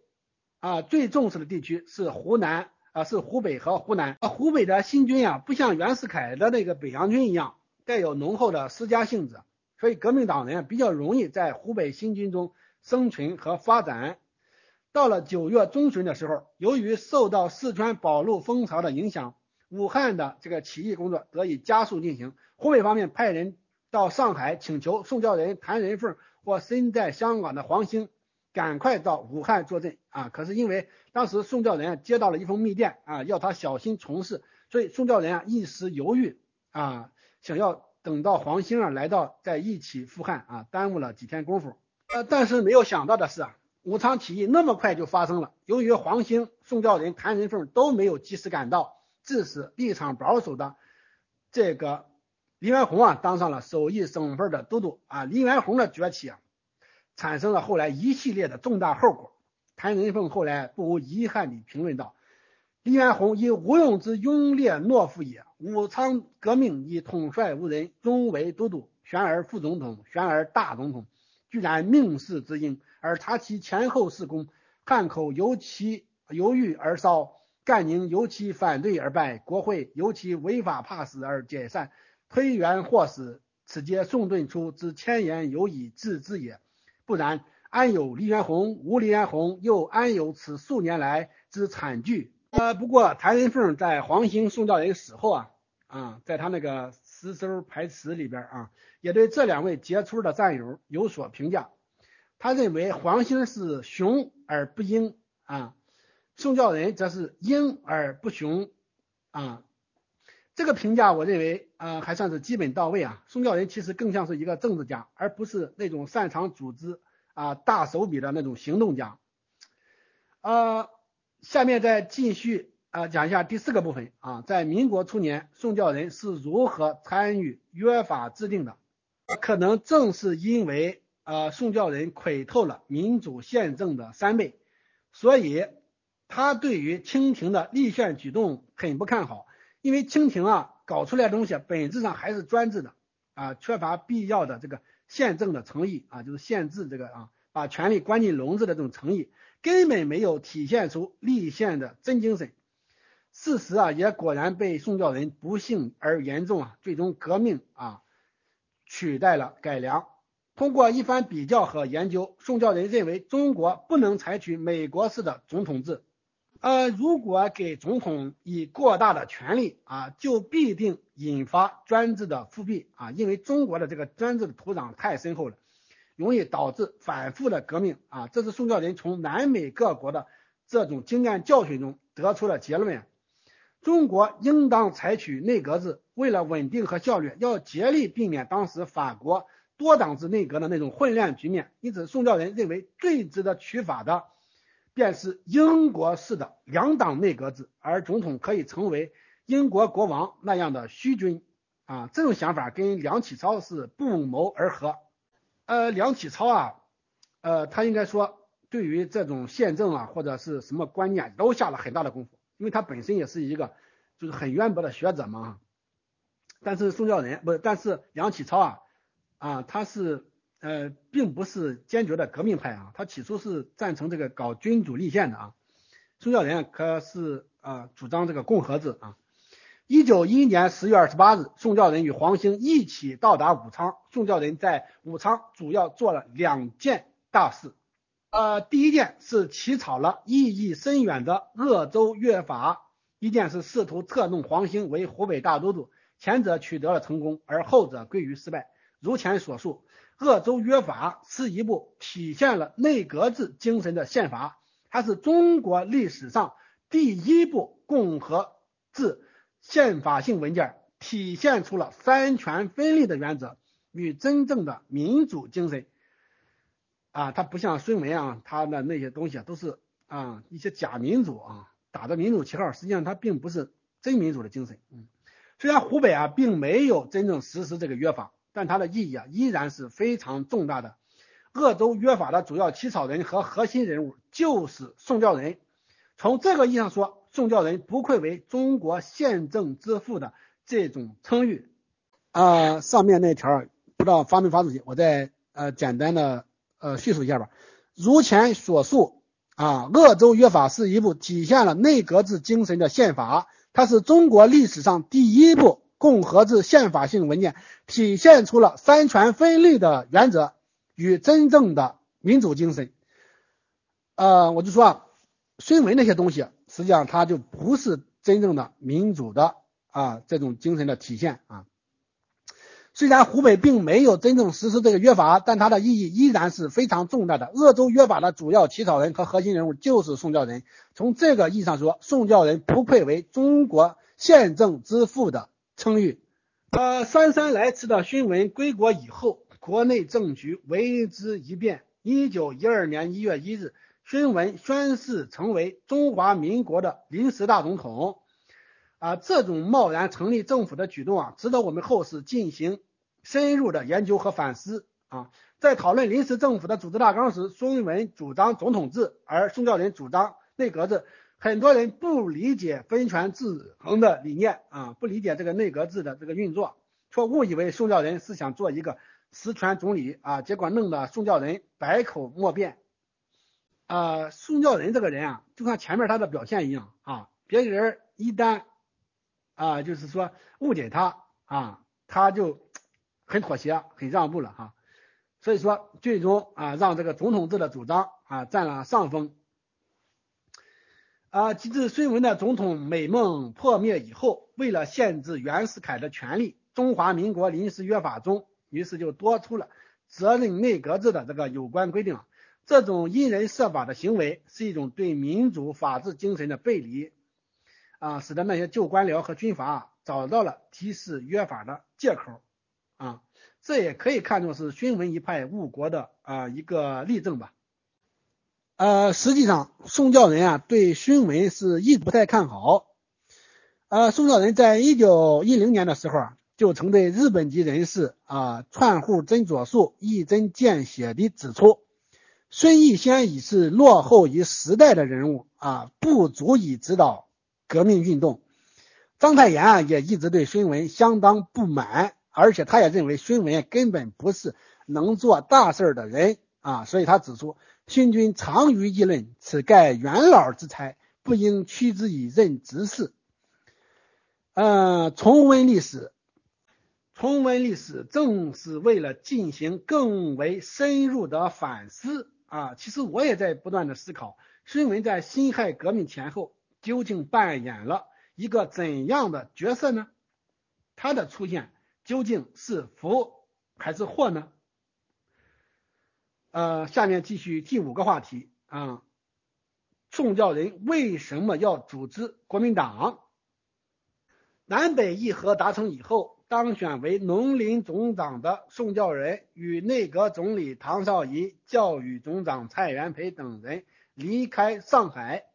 啊最重视的地区是湖南啊是湖北和湖南。啊湖北的新军啊，不像袁世凯的那个北洋军一样带有浓厚的私家性质，所以革命党人比较容易在湖北新军中生存和发展。到了九月中旬的时候，由于受到四川保路风潮的影响，武汉的这个起义工作得以加速进行。湖北方面派人到上海请求宋教仁、谭仁凤或身在香港的黄兴赶快到武汉坐镇啊。可是因为当时宋教仁接到了一封密电啊，要他小心从事，所以宋教仁啊一时犹豫啊，想要等到黄兴啊来到再一起赴汉啊，耽误了几天功夫。呃，但是没有想到的是啊。武昌起义那么快就发生了，由于黄兴、宋教仁、谭仁凤都没有及时赶到，致使立场保守的这个黎元洪啊当上了首义省份的都督啊。黎元洪的崛起啊，产生了后来一系列的重大后果。谭仁凤后来不无遗憾地评论道：“黎元洪以无用之勇烈懦夫也。武昌革命以统帅无人，终为都督，悬而副总统，悬而大总统。”居然命世之应，而察其前后事功，汉口由其犹豫而烧，赣宁由其反对而败，国会由其违法怕死而解散，推元或死，此皆宋顿初之千言有以治之也。不然，安有黎元洪？无黎元洪，又安有此数年来之惨剧？呃，不过谭仁凤在黄兴、宋教仁死后啊，啊，在他那个。诗收排词里边啊，也对这两位杰出的战友有所评价。他认为黄兴是雄而不英啊，宋教仁则是英而不雄啊。这个评价我认为啊还算是基本到位啊。宋教仁其实更像是一个政治家，而不是那种擅长组织啊大手笔的那种行动家。呃，下面再继续。啊，讲一下第四个部分啊，在民国初年，宋教仁是如何参与约法制定的？可能正是因为呃，宋教仁窥透了民主宪政的三昧，所以他对于清廷的立宪举动很不看好，因为清廷啊搞出来的东西本质上还是专制的啊，缺乏必要的这个宪政的诚意啊，就是宪制这个啊，把权力关进笼子的这种诚意，根本没有体现出立宪的真精神。事实啊，也果然被宋教仁不幸而严重啊，最终革命啊取代了改良。通过一番比较和研究，宋教仁认为中国不能采取美国式的总统制。呃，如果给总统以过大的权力啊，就必定引发专制的复辟啊，因为中国的这个专制的土壤太深厚了，容易导致反复的革命啊。这是宋教仁从南美各国的这种经验教训中得出的结论。中国应当采取内阁制，为了稳定和效率，要竭力避免当时法国多党制内阁的那种混乱局面。因此，宋教仁认为最值得取法的，便是英国式的两党内阁制，而总统可以成为英国国王那样的虚君。啊，这种想法跟梁启超是不谋而合。呃，梁启超啊，呃，他应该说对于这种宪政啊或者是什么观念都下了很大的功夫。因为他本身也是一个就是很渊博的学者嘛，但是宋教仁不，但是梁启超啊啊他是呃并不是坚决的革命派啊，他起初是赞成这个搞君主立宪的啊，宋教仁可是啊主张这个共和制啊。一九一一年十月二十八日，宋教仁与黄兴一起到达武昌，宋教仁在武昌主要做了两件大事。呃，第一件是起草了意义深远的鄂州约法，一件是试图策弄黄兴为湖北大都督，前者取得了成功，而后者归于失败。如前所述，鄂州约法是一部体现了内阁制精神的宪法，它是中国历史上第一部共和制宪法性文件，体现出了三权分立的原则与真正的民主精神。啊，它不像孙文啊，他的那些东西啊，都是啊一些假民主啊，打着民主旗号，实际上它并不是真民主的精神。嗯，虽然湖北啊并没有真正实施这个约法，但它的意义啊依然是非常重大的。鄂州约法的主要起草人和核心人物就是宋教仁。从这个意义上说，宋教仁不愧为中国宪政之父的这种称誉。啊，上面那条不知道发没发出去，我再呃简单的呃叙述一下吧。如前所述啊，鄂州约法是一部体现了内阁制精神的宪法，它是中国历史上第一部共和制宪法性文件，体现出了三权分立的原则与真正的民主精神。呃，我就说啊，孙文那些东西，实际上它就不是真正的民主的啊这种精神的体现啊。虽然湖北并没有真正实施这个约法，但它的意义依然是非常重大的。鄂州约法的主要起草人和核心人物就是宋教仁。从这个意义上说，宋教仁不愧为中国宪政之父的称誉。呃，姗姗来迟的孙文归国以后，国内政局为之一变。一九一二年一月一日，孙文宣誓成为中华民国的临时大总统。啊，这种贸然成立政府的举动啊，值得我们后世进行深入的研究和反思啊。在讨论临时政府的组织大纲时，孙文主张总统制，而宋教仁主张内阁制。很多人不理解分权制衡的理念啊，不理解这个内阁制的这个运作，却误以为宋教仁是想做一个实权总理啊，结果弄得宋教仁百口莫辩。啊，宋教仁这个人啊，就像前面他的表现一样啊，别人一旦啊，就是说误解他啊，他就很妥协、很让步了哈。所以说，最终啊，让这个总统制的主张啊占了上风。啊，及至孙文的总统美梦破灭以后，为了限制袁世凯的权力，中华民国临时约法中于是就多出了责任内阁制的这个有关规定。这种因人设法的行为，是一种对民主法治精神的背离。啊，使得那些旧官僚和军阀找到了提示约法的借口啊，这也可以看作是孙文一派误国的啊一个例证吧。呃，实际上宋教仁啊对孙文是一直不太看好。呃，宋教仁在一九一零年的时候啊，就曾对日本籍人士啊串户真佐树一针见血地指出，孙逸仙已是落后于时代的人物啊，不足以指导。革命运动，章太炎啊也一直对孙文相当不满，而且他也认为孙文根本不是能做大事的人啊，所以他指出，新君长于议论，此盖元老之才，不应屈之以任直事。呃，重温历史，重温历史正是为了进行更为深入的反思啊。其实我也在不断的思考，孙文在辛亥革命前后。究竟扮演了一个怎样的角色呢？他的出现究竟是福还是祸呢？呃，下面继续第五个话题啊，宋教仁为什么要组织国民党？南北议和达成以后，当选为农林总长的宋教仁与内阁总理唐绍仪、教育总长蔡元培等人离开上海。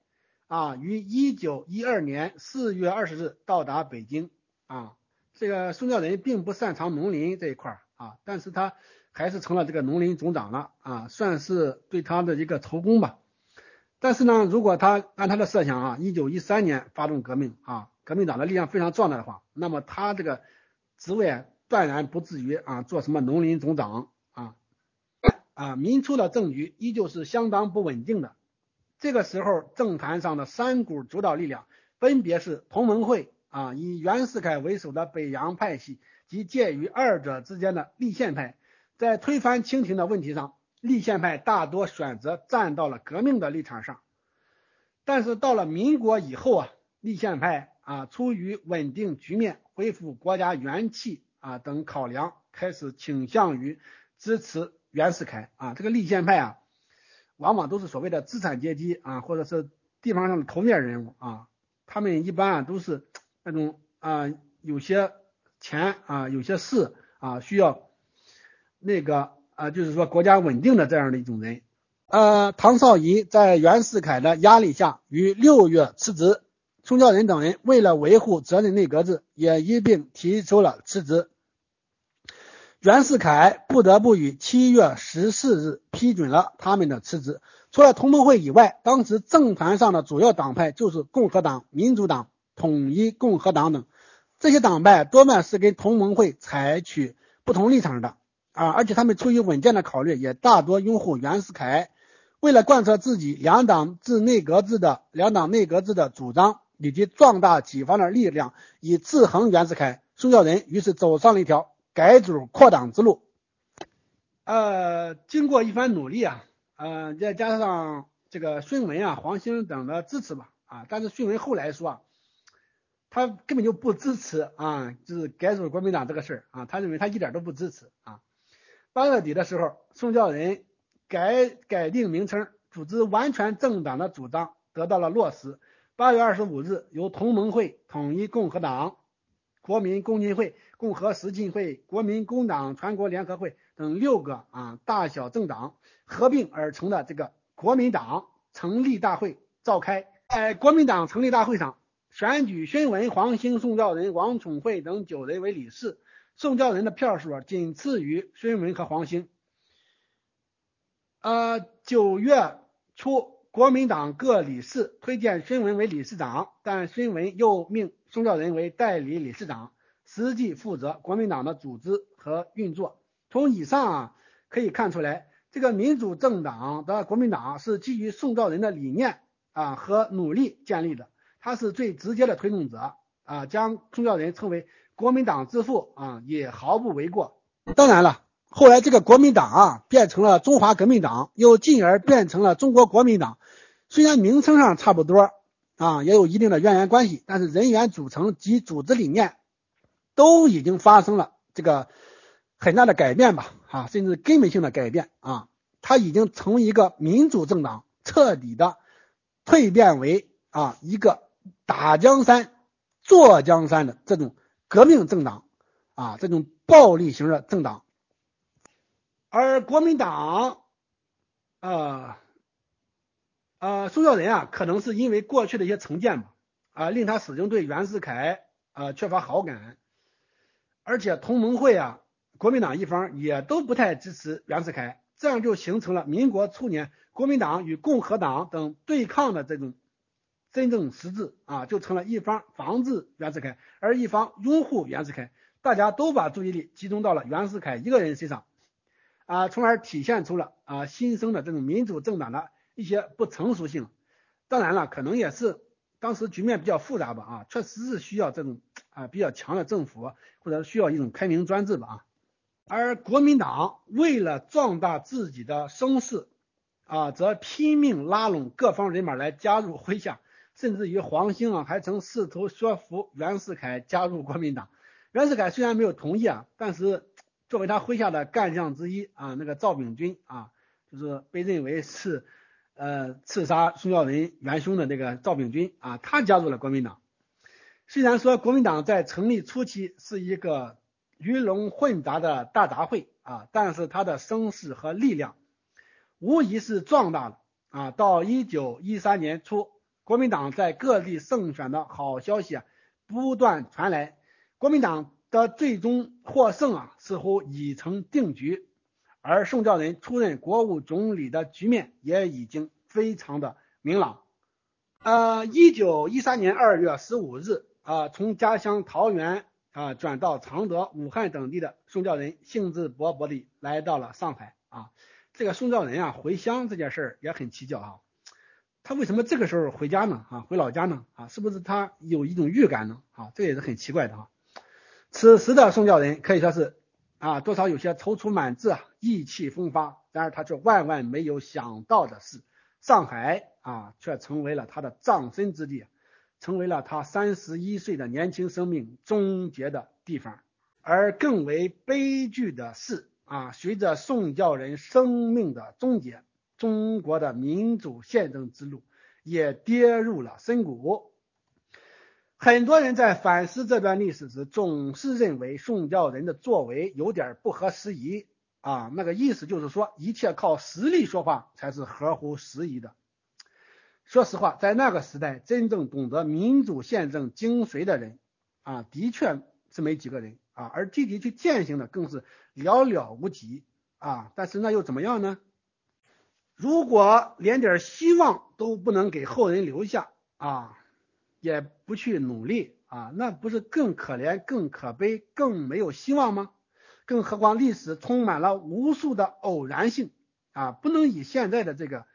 啊，于一九一二年四月二十日到达北京。啊，这个宋教仁并不擅长农林这一块儿啊，但是他还是成了这个农林总长了啊，算是对他的一个头功吧。但是呢，如果他按他的设想啊，一九一三年发动革命啊，革命党的力量非常壮大的话，那么他这个职位断然不至于啊做什么农林总长啊。啊，民初的政局依旧是相当不稳定的。这个时候，政坛上的三股主导力量分别是同盟会啊，以袁世凯为首的北洋派系及介于二者之间的立宪派。在推翻清廷的问题上，立宪派大多选择站到了革命的立场上。但是到了民国以后啊，立宪派啊，出于稳定局面、恢复国家元气啊等考量，开始倾向于支持袁世凯啊。这个立宪派啊。往往都是所谓的资产阶级啊，或者是地方上的头面人物啊，他们一般啊都是那种啊有些钱啊，有些事啊需要那个啊，就是说国家稳定的这样的一种人。呃，唐绍仪在袁世凯的压力下于六月辞职，宋教仁等人为了维护责任内阁制，也一并提出了辞职。袁世凯不得不于七月十四日批准了他们的辞职。除了同盟会以外，当时政坛上的主要党派就是共和党、民主党、统一共和党等。这些党派多半是跟同盟会采取不同立场的啊，而且他们出于稳健的考虑，也大多拥护袁世凯。为了贯彻自己两党制内阁制的两党内阁制的主张，以及壮大己方的力量，以制衡袁世凯，宋教仁于是走上了一条改组扩党之路。呃，经过一番努力啊。呃，再加上这个孙文啊、黄兴等的支持吧，啊，但是孙文后来说啊，他根本就不支持啊，就是改组国民党这个事儿啊，他认为他一点都不支持啊。八月底的时候，宋教仁改改定名称、组织完全政党的主张得到了落实。八月二十五日，由同盟会、统一共和党、国民公进会、共和实进会、国民工党全国联合会等六个啊大小政党。合并而成的这个国民党成立大会召开，在国民党成立大会上选举孙文、黄兴、宋教仁、王宠惠等九人为理事，宋教仁的票数仅次于孙文和黄兴。呃，九月初，国民党各理事推荐孙文为理事长，但孙文又命宋教仁为代理理事长，实际负责国民党的组织和运作。从以上啊可以看出来。这个民主政党的国民党是基于宋教仁的理念啊和努力建立的，他是最直接的推动者啊，将宋教仁称为国民党之父啊也毫不为过。当然了，后来这个国民党啊变成了中华革命党，又进而变成了中国国民党，虽然名称上差不多啊，也有一定的渊源关系，但是人员组成及组织理念都已经发生了这个。很大的改变吧，啊，甚至根本性的改变啊，它已经从一个民主政党彻底的蜕变为啊一个打江山、坐江山的这种革命政党啊，这种暴力型的政党。而国民党，呃，呃，宋教仁啊，可能是因为过去的一些成见吧，啊，令他始终对袁世凯啊缺乏好感，而且同盟会啊。国民党一方也都不太支持袁世凯，这样就形成了民国初年国民党与共和党等对抗的这种真正实质啊，就成了一方防治袁世凯，而一方拥护袁世凯，大家都把注意力集中到了袁世凯一个人身上啊，从而体现出了啊新生的这种民主政党的一些不成熟性。当然了，可能也是当时局面比较复杂吧啊，确实是需要这种啊比较强的政府，或者需要一种开明专制吧啊。而国民党为了壮大自己的声势，啊，则拼命拉拢各方人马来加入麾下，甚至于黄兴啊，还曾试图说服袁世凯加入国民党。袁世凯虽然没有同意啊，但是作为他麾下的干将之一啊，那个赵秉钧啊，就是被认为是呃刺杀宋教仁元凶的那个赵秉钧啊，他加入了国民党。虽然说国民党在成立初期是一个。鱼龙混杂的大杂烩啊，但是他的声势和力量无疑是壮大了啊。到一九一三年初，国民党在各地胜选的好消息啊不断传来，国民党的最终获胜啊似乎已成定局，而宋教仁出任国务总理的局面也已经非常的明朗。呃，一九一三年二月十五日啊，从家乡桃园。啊，转到常德、武汉等地的宋教仁兴致勃勃地来到了上海啊。这个宋教仁啊，回乡这件事儿也很蹊跷啊。他为什么这个时候回家呢？啊，回老家呢？啊，是不是他有一种预感呢？啊，这也是很奇怪的啊。此时的宋教仁可以说是啊，多少有些踌躇满志啊，意气风发。然而他却万万没有想到的是，上海啊，却成为了他的葬身之地。成为了他三十一岁的年轻生命终结的地方，而更为悲剧的是啊，随着宋教仁生命的终结，中国的民主宪政之路也跌入了深谷。很多人在反思这段历史时，总是认为宋教仁的作为有点不合时宜啊，那个意思就是说，一切靠实力说话才是合乎时宜的。说实话，在那个时代，真正懂得民主宪政精髓的人啊，的确是没几个人啊，而积极去践行的更是寥寥无几啊。但是那又怎么样呢？如果连点希望都不能给后人留下啊，也不去努力啊，那不是更可怜、更可悲、更没有希望吗？更何况历史充满了无数的偶然性啊，不能以现在的这个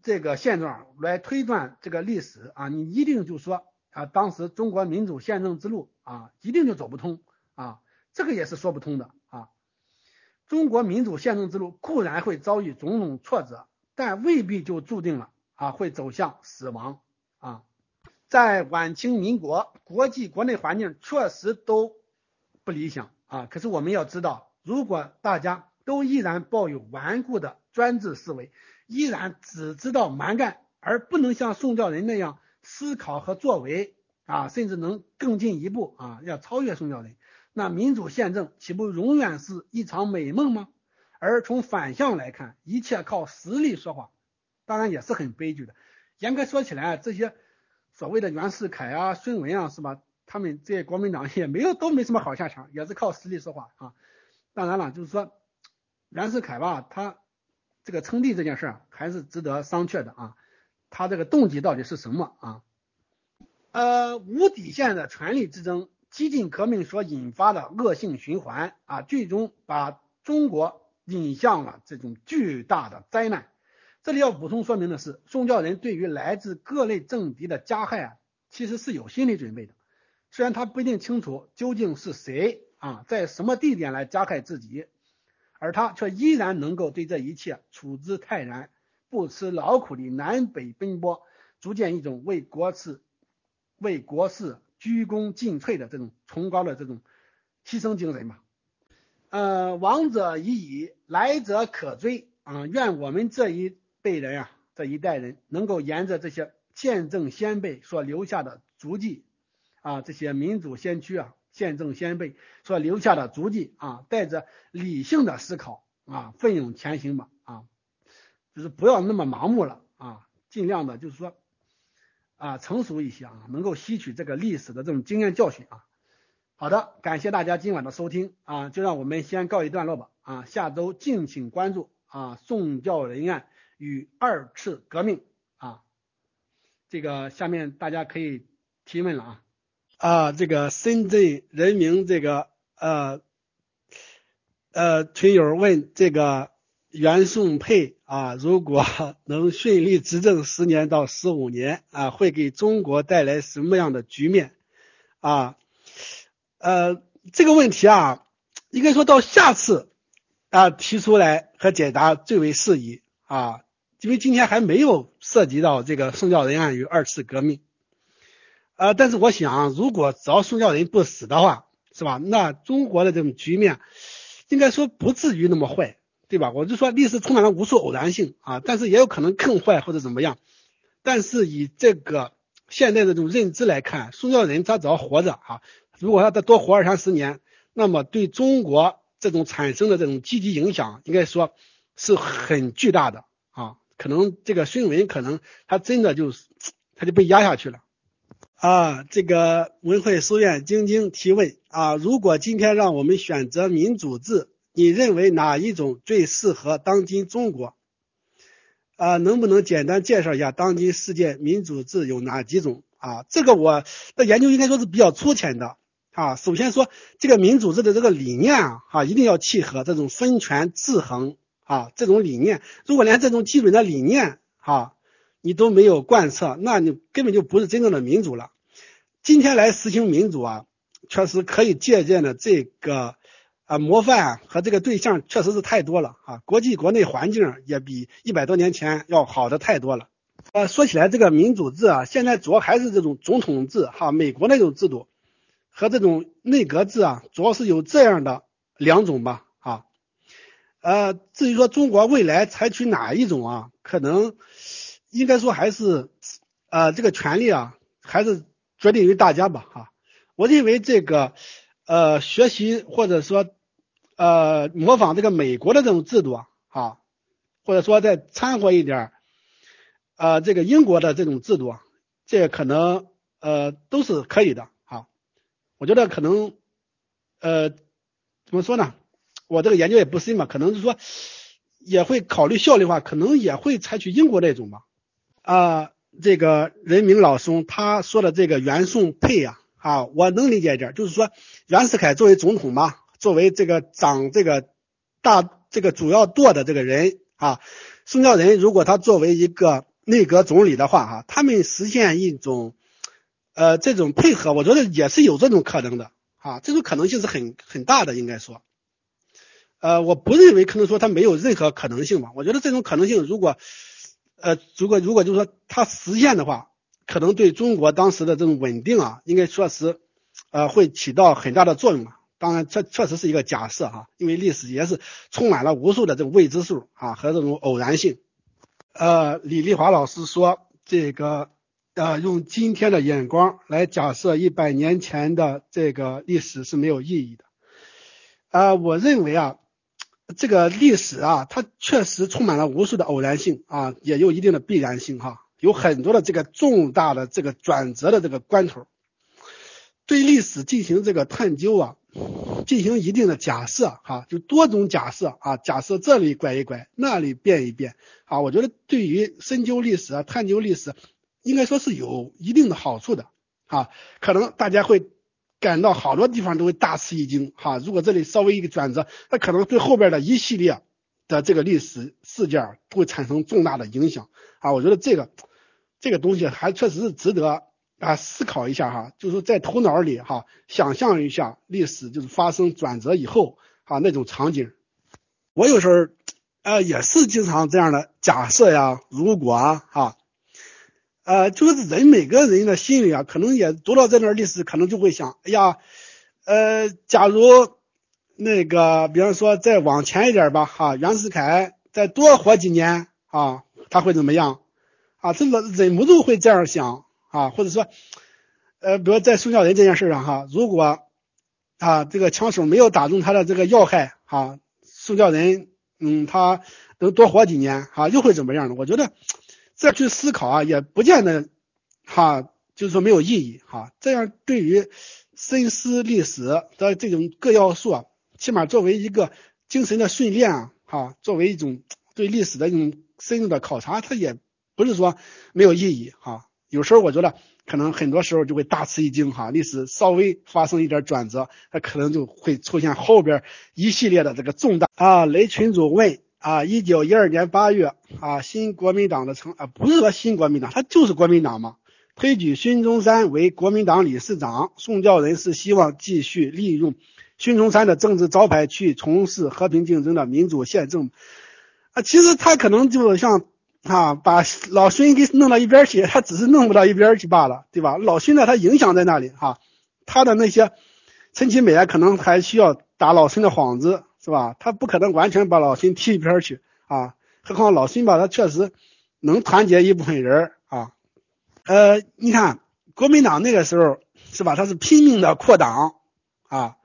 这个现状来推断这个历史啊，你一定就说啊，当时中国民主宪政之路啊，一定就走不通啊，这个也是说不通的。中国民主宪政之路固然会遭遇种种挫折，但未必就注定了啊会走向死亡啊。在晚清民国，国际国内环境确实都不理想啊。可是我们要知道，如果大家都依然抱有顽固的专制思维，依然只知道蛮干，而不能像宋教仁那样思考和作为啊，甚至能更进一步啊，要超越宋教仁。那民主宪政岂不永远是一场美梦吗？而从反向来看，一切靠实力说话，当然也是很悲剧的。严格说起来，这些所谓的袁世凯啊、孙文啊，是吧？他们这些国民党也没有都没什么好下场，也是靠实力说话啊。当然了，就是说袁世凯吧，他这个称帝这件事儿还是值得商榷的啊。他这个动机到底是什么啊？呃，无底线的权力之争。激进革命所引发的恶性循环啊，最终把中国引向了这种巨大的灾难。这里要补充说明的是，宋教仁对于来自各类政敌的加害啊，其实是有心理准备的。虽然他不一定清楚究竟是谁啊，在什么地点来加害自己，而他却依然能够对这一切处之泰然，不辞劳苦的南北奔波，逐渐一种为国事、为国事。鞠躬尽瘁的这种崇高的这种牺牲精神吧，呃，往者已矣，来者可追啊！愿我们这一辈人啊，这一代人能够沿着这些宪政先辈所留下的足迹啊，这些民主先驱啊，宪政先辈所留下的足迹啊，带着理性的思考啊，奋勇前行吧啊！就是不要那么盲目了啊，尽量的，就是说。啊，成熟一些啊，能够吸取这个历史的这种经验教训啊。好的，感谢大家今晚的收听啊，就让我们先告一段落吧啊，下周敬请关注啊，宋教仁案与二次革命啊，这个下面大家可以提问了啊啊，这个深圳人民这个呃呃群友问这个。袁宋配啊，如果 能顺利执政十年到十五年啊，会给中国带来什么样的局面啊？呃，这个问题啊，应该说到下次啊提出来和解答最为适宜啊，因为今天还没有涉及到这个宋教仁案与二次革命啊。但是我想，如果只要宋教仁不死的话，是吧？那中国的这种局面应该说不至于那么坏。对吧？我就说历史充满了无数偶然性啊，但是也有可能更坏或者怎么样。但是以这个现在的这种认知来看，宋教仁他只要活着啊，如果他再多活二三十年，那么对中国这种产生的这种积极影响，应该说是很巨大的啊。可能这个孙文可能他真的就是他就被压下去了啊。这个文汇书院晶晶提问啊，如果今天让我们选择民主制？你认为哪一种最适合当今中国？啊，能不能简单介绍一下当今世界民主制有哪几种？啊，这个我的研究应该说是比较粗浅的啊。首先说这个民主制的这个理念啊，哈，一定要契合这种分权制衡啊这种理念。如果连这种基本的理念哈你都没有贯彻，那你根本就不是真正的民主了。今天来实行民主啊，确实可以借鉴的这个。啊，模范和这个对象确实是太多了啊！国际国内环境也比一百多年前要好的太多了。呃，说起来这个民主制啊，现在主要还是这种总统制哈，美国那种制度和这种内阁制啊，主要是有这样的两种吧啊。呃，至于说中国未来采取哪一种啊，可能应该说还是呃这个权利啊，还是决定于大家吧哈。我认为这个呃学习或者说。呃，模仿这个美国的这种制度啊，啊，或者说再掺和一点呃，这个英国的这种制度啊，这可能呃都是可以的啊。我觉得可能呃怎么说呢？我这个研究也不深嘛，可能是说也会考虑效率化，可能也会采取英国那种吧。啊，这个人民老兄他说的这个袁宋配呀，啊，我能理解一点，就是说袁世凯作为总统嘛，作为这个掌这个大这个主要舵的这个人啊，宋教仁如果他作为一个内阁总理的话，哈，他们实现一种呃这种配合，我觉得也是有这种可能的，啊，这种可能性是很很大的，应该说。呃，我不认为可能说他没有任何可能性吧。我觉得这种可能性，如果，呃，如果如果就是说他实现的话，可能对中国当时的这种稳定啊，应该说是，呃，会起到很大的作用啊。当然，这确实是一个假设哈，因为历史也是充满了无数的这种未知数啊和这种偶然性。呃，李丽华老师说，这个呃，用今天的眼光来假设一百年前的这个历史是没有意义的。啊，我认为啊。这个历史啊，它确实充满了无数的偶然性啊，也有一定的必然性哈，有很多的这个重大的这个转折的这个关头，对历史进行这个探究啊，进行一定的假设哈，就多种假设啊，假设这里拐一拐，那里变一变啊，我觉得对于深究历史啊，探究历史，应该说是有一定的好处的啊，可能大家会。感到好多地方都会大吃一惊哈，如果这里稍微一个转折，那可能对后边的一系列的这个历史事件会产生重大的影响啊。我觉得这个这个东西还确实是值得啊思考一下哈，就是在头脑里哈想象一下历史就是发生转折以后啊那种场景。我有时候呃也是经常这样的假设呀，如果啊哈。呃，就是人每个人的心里啊，可能也读到这段历史，可能就会想，哎呀，呃，假如那个，比方说再往前一点吧，哈，袁世凯再多活几年啊，他会怎么样？啊，这个忍不住会这样想啊，或者说，呃，比如在宋教仁这件事上哈，如果啊这个枪手没有打中他的这个要害，哈，宋教仁嗯，他能多活几年啊，又会怎么样呢？我觉得。再去思考啊，也不见得哈，就是说没有意义哈。这样对于深思历史的这种各要素啊，起码作为一个精神的训练啊，哈，作为一种对历史的一种深入的考察，它也不是说没有意义哈。有时候我觉得可能很多时候就会大吃一惊哈，历史稍微发生一点转折，它可能就会出现后边一系列的这个重大啊。雷群主问。啊，一九一二年八月，啊，新国民党的成啊，不是说新国民党，他就是国民党嘛，推举孙中山为国民党理事长。宋教仁是希望继续利用孙中山的政治招牌去从事和平竞争的民主宪政。啊，其实他可能就像啊，把老孙给弄到一边去，他只是弄不到一边去罢了，对吧？老孙呢，他影响在那里哈，他的那些陈其美啊，可能还需要打老孙的幌子。是吧？他不可能完全把老孙踢一边去啊！何况老孙吧，他确实能团结一部分人啊。呃，你看国民党那个时候是吧？他是拼命的扩党啊，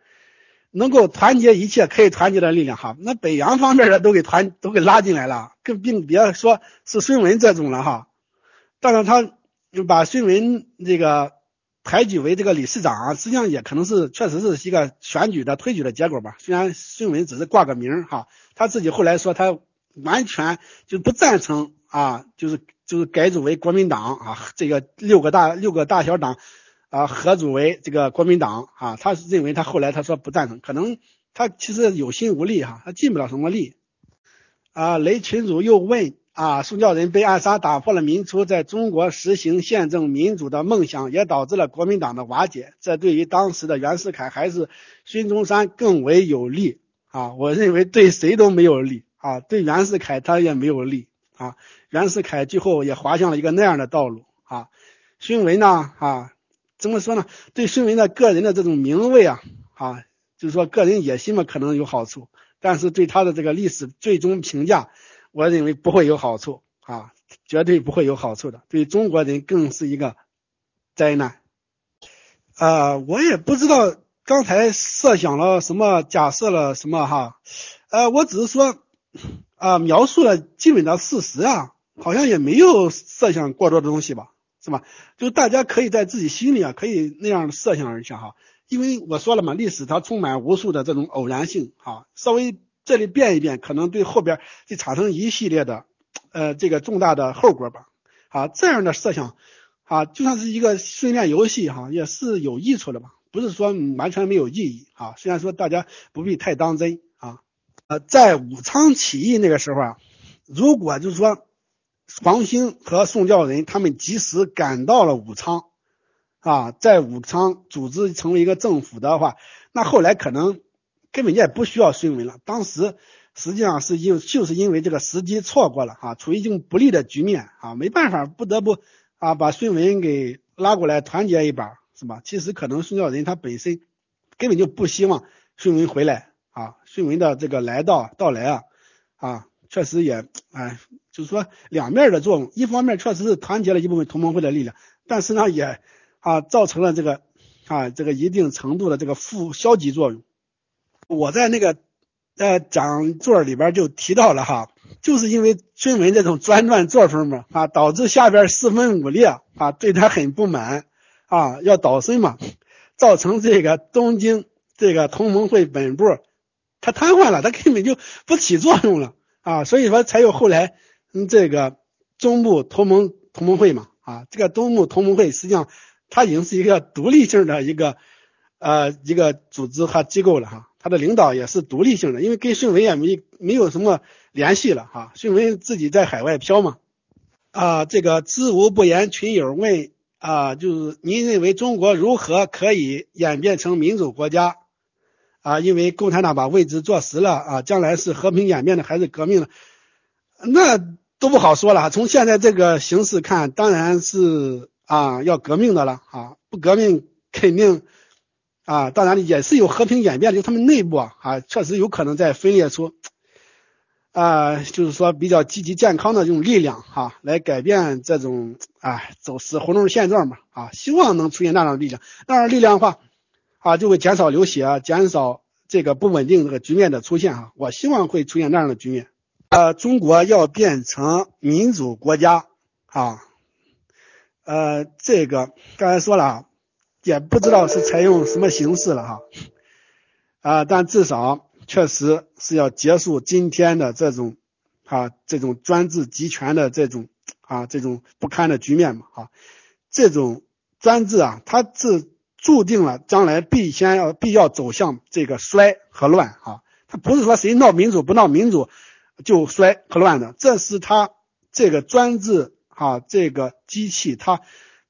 能够团结一切可以团结的力量哈。那北洋方面的都给团都给拉进来了，更并别说是孙文这种了哈。但是他就把孙文这个。抬举为这个理事长，实际上也可能是确实是一个选举的推举的结果吧。虽然孙文只是挂个名哈，他自己后来说他完全就不赞成啊，就是就是改组为国民党啊，这个六个大六个大小党啊合组为这个国民党啊，他是认为他后来他说不赞成，可能他其实有心无力哈，他尽不了什么力啊。雷群主又问。啊，宋教仁被暗杀，打破了民初在中国实行宪政民主的梦想，也导致了国民党的瓦解。这对于当时的袁世凯还是孙中山更为有利啊！我认为对谁都没有利啊，对袁世凯他也没有利啊。袁世凯最后也滑向了一个那样的道路啊。孙文呢啊，怎么说呢？对孙文的个人的这种名位啊啊，就是说个人野心嘛，可能有好处，但是对他的这个历史最终评价。我认为不会有好处啊，绝对不会有好处的，对中国人更是一个灾难。呃，我也不知道刚才设想了什么，假设了什么哈，呃，我只是说啊，描述了基本的事实啊，好像也没有设想过多的东西吧，是吧？就大家可以在自己心里啊，可以那样设想一下哈，因为我说了嘛，历史它充满无数的这种偶然性啊，稍微。这里变一变，可能对后边就产生一系列的呃这个重大的后果吧。啊，这样的设想啊，就像是一个训练游戏哈，也是有益处的吧，不是说完全没有意义啊。虽然说大家不必太当真啊。呃，在武昌起义那个时候啊，如果就是说黄兴和宋教仁他们及时赶到了武昌啊，在武昌组织成为一个政府的话，那后来可能。根本也不需要孙文了，当时实际上是因就是因为这个时机错过了哈，处于一种不利的局面啊，没办法，不得不啊把孙文给拉过来团结一把，是吧？其实可能宋教仁他本身根本就不希望孙文回来啊，孙文的这个来到到来啊啊，确实也哎，就是说两面的作用，一方面确实是团结了一部分同盟会的力量，但是呢也啊造成了这个啊这个一定程度的这个负消极作用。我在那个呃讲座里边就提到了哈，就是因为孙文这种专断作风嘛啊，导致下边四分五裂啊，对他很不满啊，要倒孙嘛，造成这个东京这个同盟会本部他瘫痪了，他根本就不起作用了啊，所以说才有后来嗯这个中部同盟同盟会嘛啊，这个东部同盟会实际上它已经是一个独立性的一个呃一个组织和机构了哈。它的领导也是独立性的，因为跟孙文也没没有什么联系了哈。孙文自己在海外漂嘛，啊，这个知无不言群友问啊，就是您认为中国如何可以演变成民主国家啊？因为共产党把位置坐实了啊，将来是和平演变的还是革命的？那都不好说了。从现在这个形势看，当然是啊要革命的了啊，不革命肯定。啊，当然也是有和平演变的，就他们内部啊，啊，确实有可能在分裂出啊，就是说比较积极健康的这种力量哈，来改变这种啊走死胡同现状嘛啊，希望能出现那样的力量，那样力量的话啊，就会减少流血，减少这个不稳定这个局面的出现哈，我希望会出现那样的局面。呃，中国要变成民主国家啊，呃，这个刚才说了啊。也不知道是采用什么形式了哈，啊，但至少确实是要结束今天的这种啊这种专制集权的这种啊这种不堪的局面嘛啊，这种专制啊，它是注定了将来必先要必要走向这个衰和乱啊，它不是说谁闹民主不闹民主就衰和乱的，这是它这个专制啊这个机器它。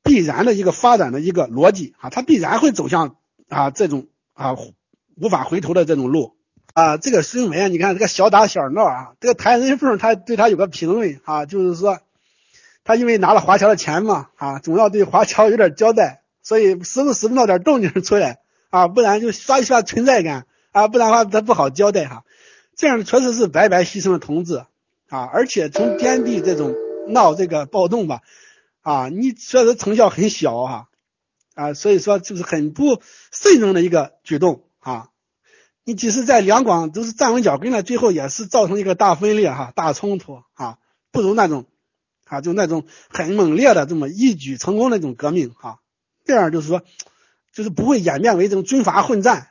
必然的一个发展的一个逻辑啊，它必然会走向啊这种啊无法回头的这种路啊。这个孙文，你看这个小打小闹啊，这个谭仁凤他对他有个评论啊，就是说他因为拿了华侨的钱嘛啊，总要对华侨有点交代，所以时不时闹点动静出来啊，不然就刷一刷存在感啊，不然的话他不好交代哈。这样确实是白白牺牲了同志啊，而且从天地这种闹这个暴动吧。啊，你确实成效很小哈，啊，所以说就是很不慎重的一个举动啊。你即使在两广都是站稳脚跟了，最后也是造成一个大分裂哈，大冲突啊，不如那种啊，就那种很猛烈的这么一举成功的那种革命哈，这样就是说，就是不会演变为这种军阀混战。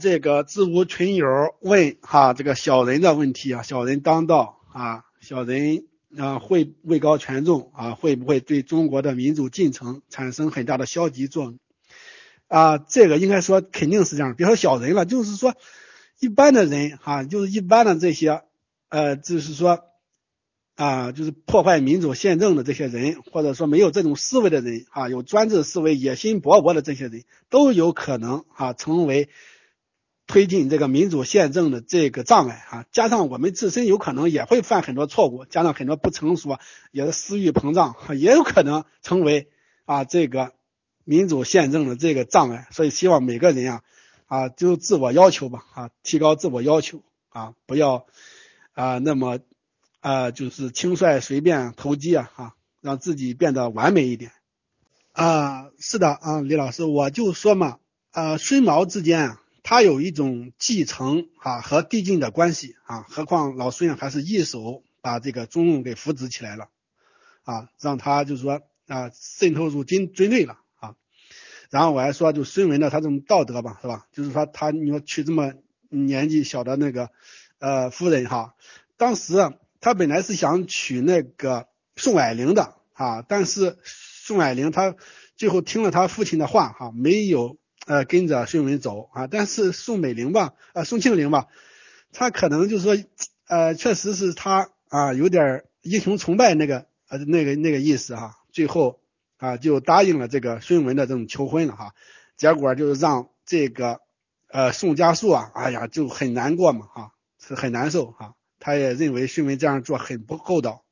这个自无群友问哈，这个小人的问题啊，小人当道啊，小人。啊，会位高权重啊，会不会对中国的民主进程产生很大的消极作用？啊，这个应该说肯定是这样。别说小人了，就是说一般的人哈，就是一般的这些呃，就是说啊，就是破坏民主宪政的这些人，或者说没有这种思维的人啊，有专制思维、野心勃勃的这些人，都有可能啊成为。推进这个民主宪政的这个障碍啊，加上我们自身有可能也会犯很多错误，加上很多不成熟，也是私欲膨胀，也有可能成为啊这个民主宪政的这个障碍。所以希望每个人啊啊就自我要求吧啊，提高自我要求啊，不要啊那么啊就是轻率随便投机啊哈，让自己变得完美一点啊。是的啊，李老师，我就说嘛啊，孙毛之间啊。他有一种继承啊和递进的关系啊，何况老孙还是一手把这个中共给扶植起来了啊，让他就是说啊渗透入军军队了啊。然后我还说，就孙文的他这种道德吧，是吧？就是说他你说娶这么年纪小的那个呃夫人哈，当时他本来是想娶那个宋霭龄的啊，但是宋霭龄他最后听了他父亲的话哈，没有呃跟着孙文走啊，但是宋美龄吧，呃宋庆龄吧，他可能就是说呃确实是他啊有点英雄崇拜那个呃那个那个意思哈，最后啊就答应了这个孙文的这种求婚了哈，结果就是让这个呃宋家树啊，哎呀就很难过嘛哈。是很难受哈，他也认为孙文这样做很不厚道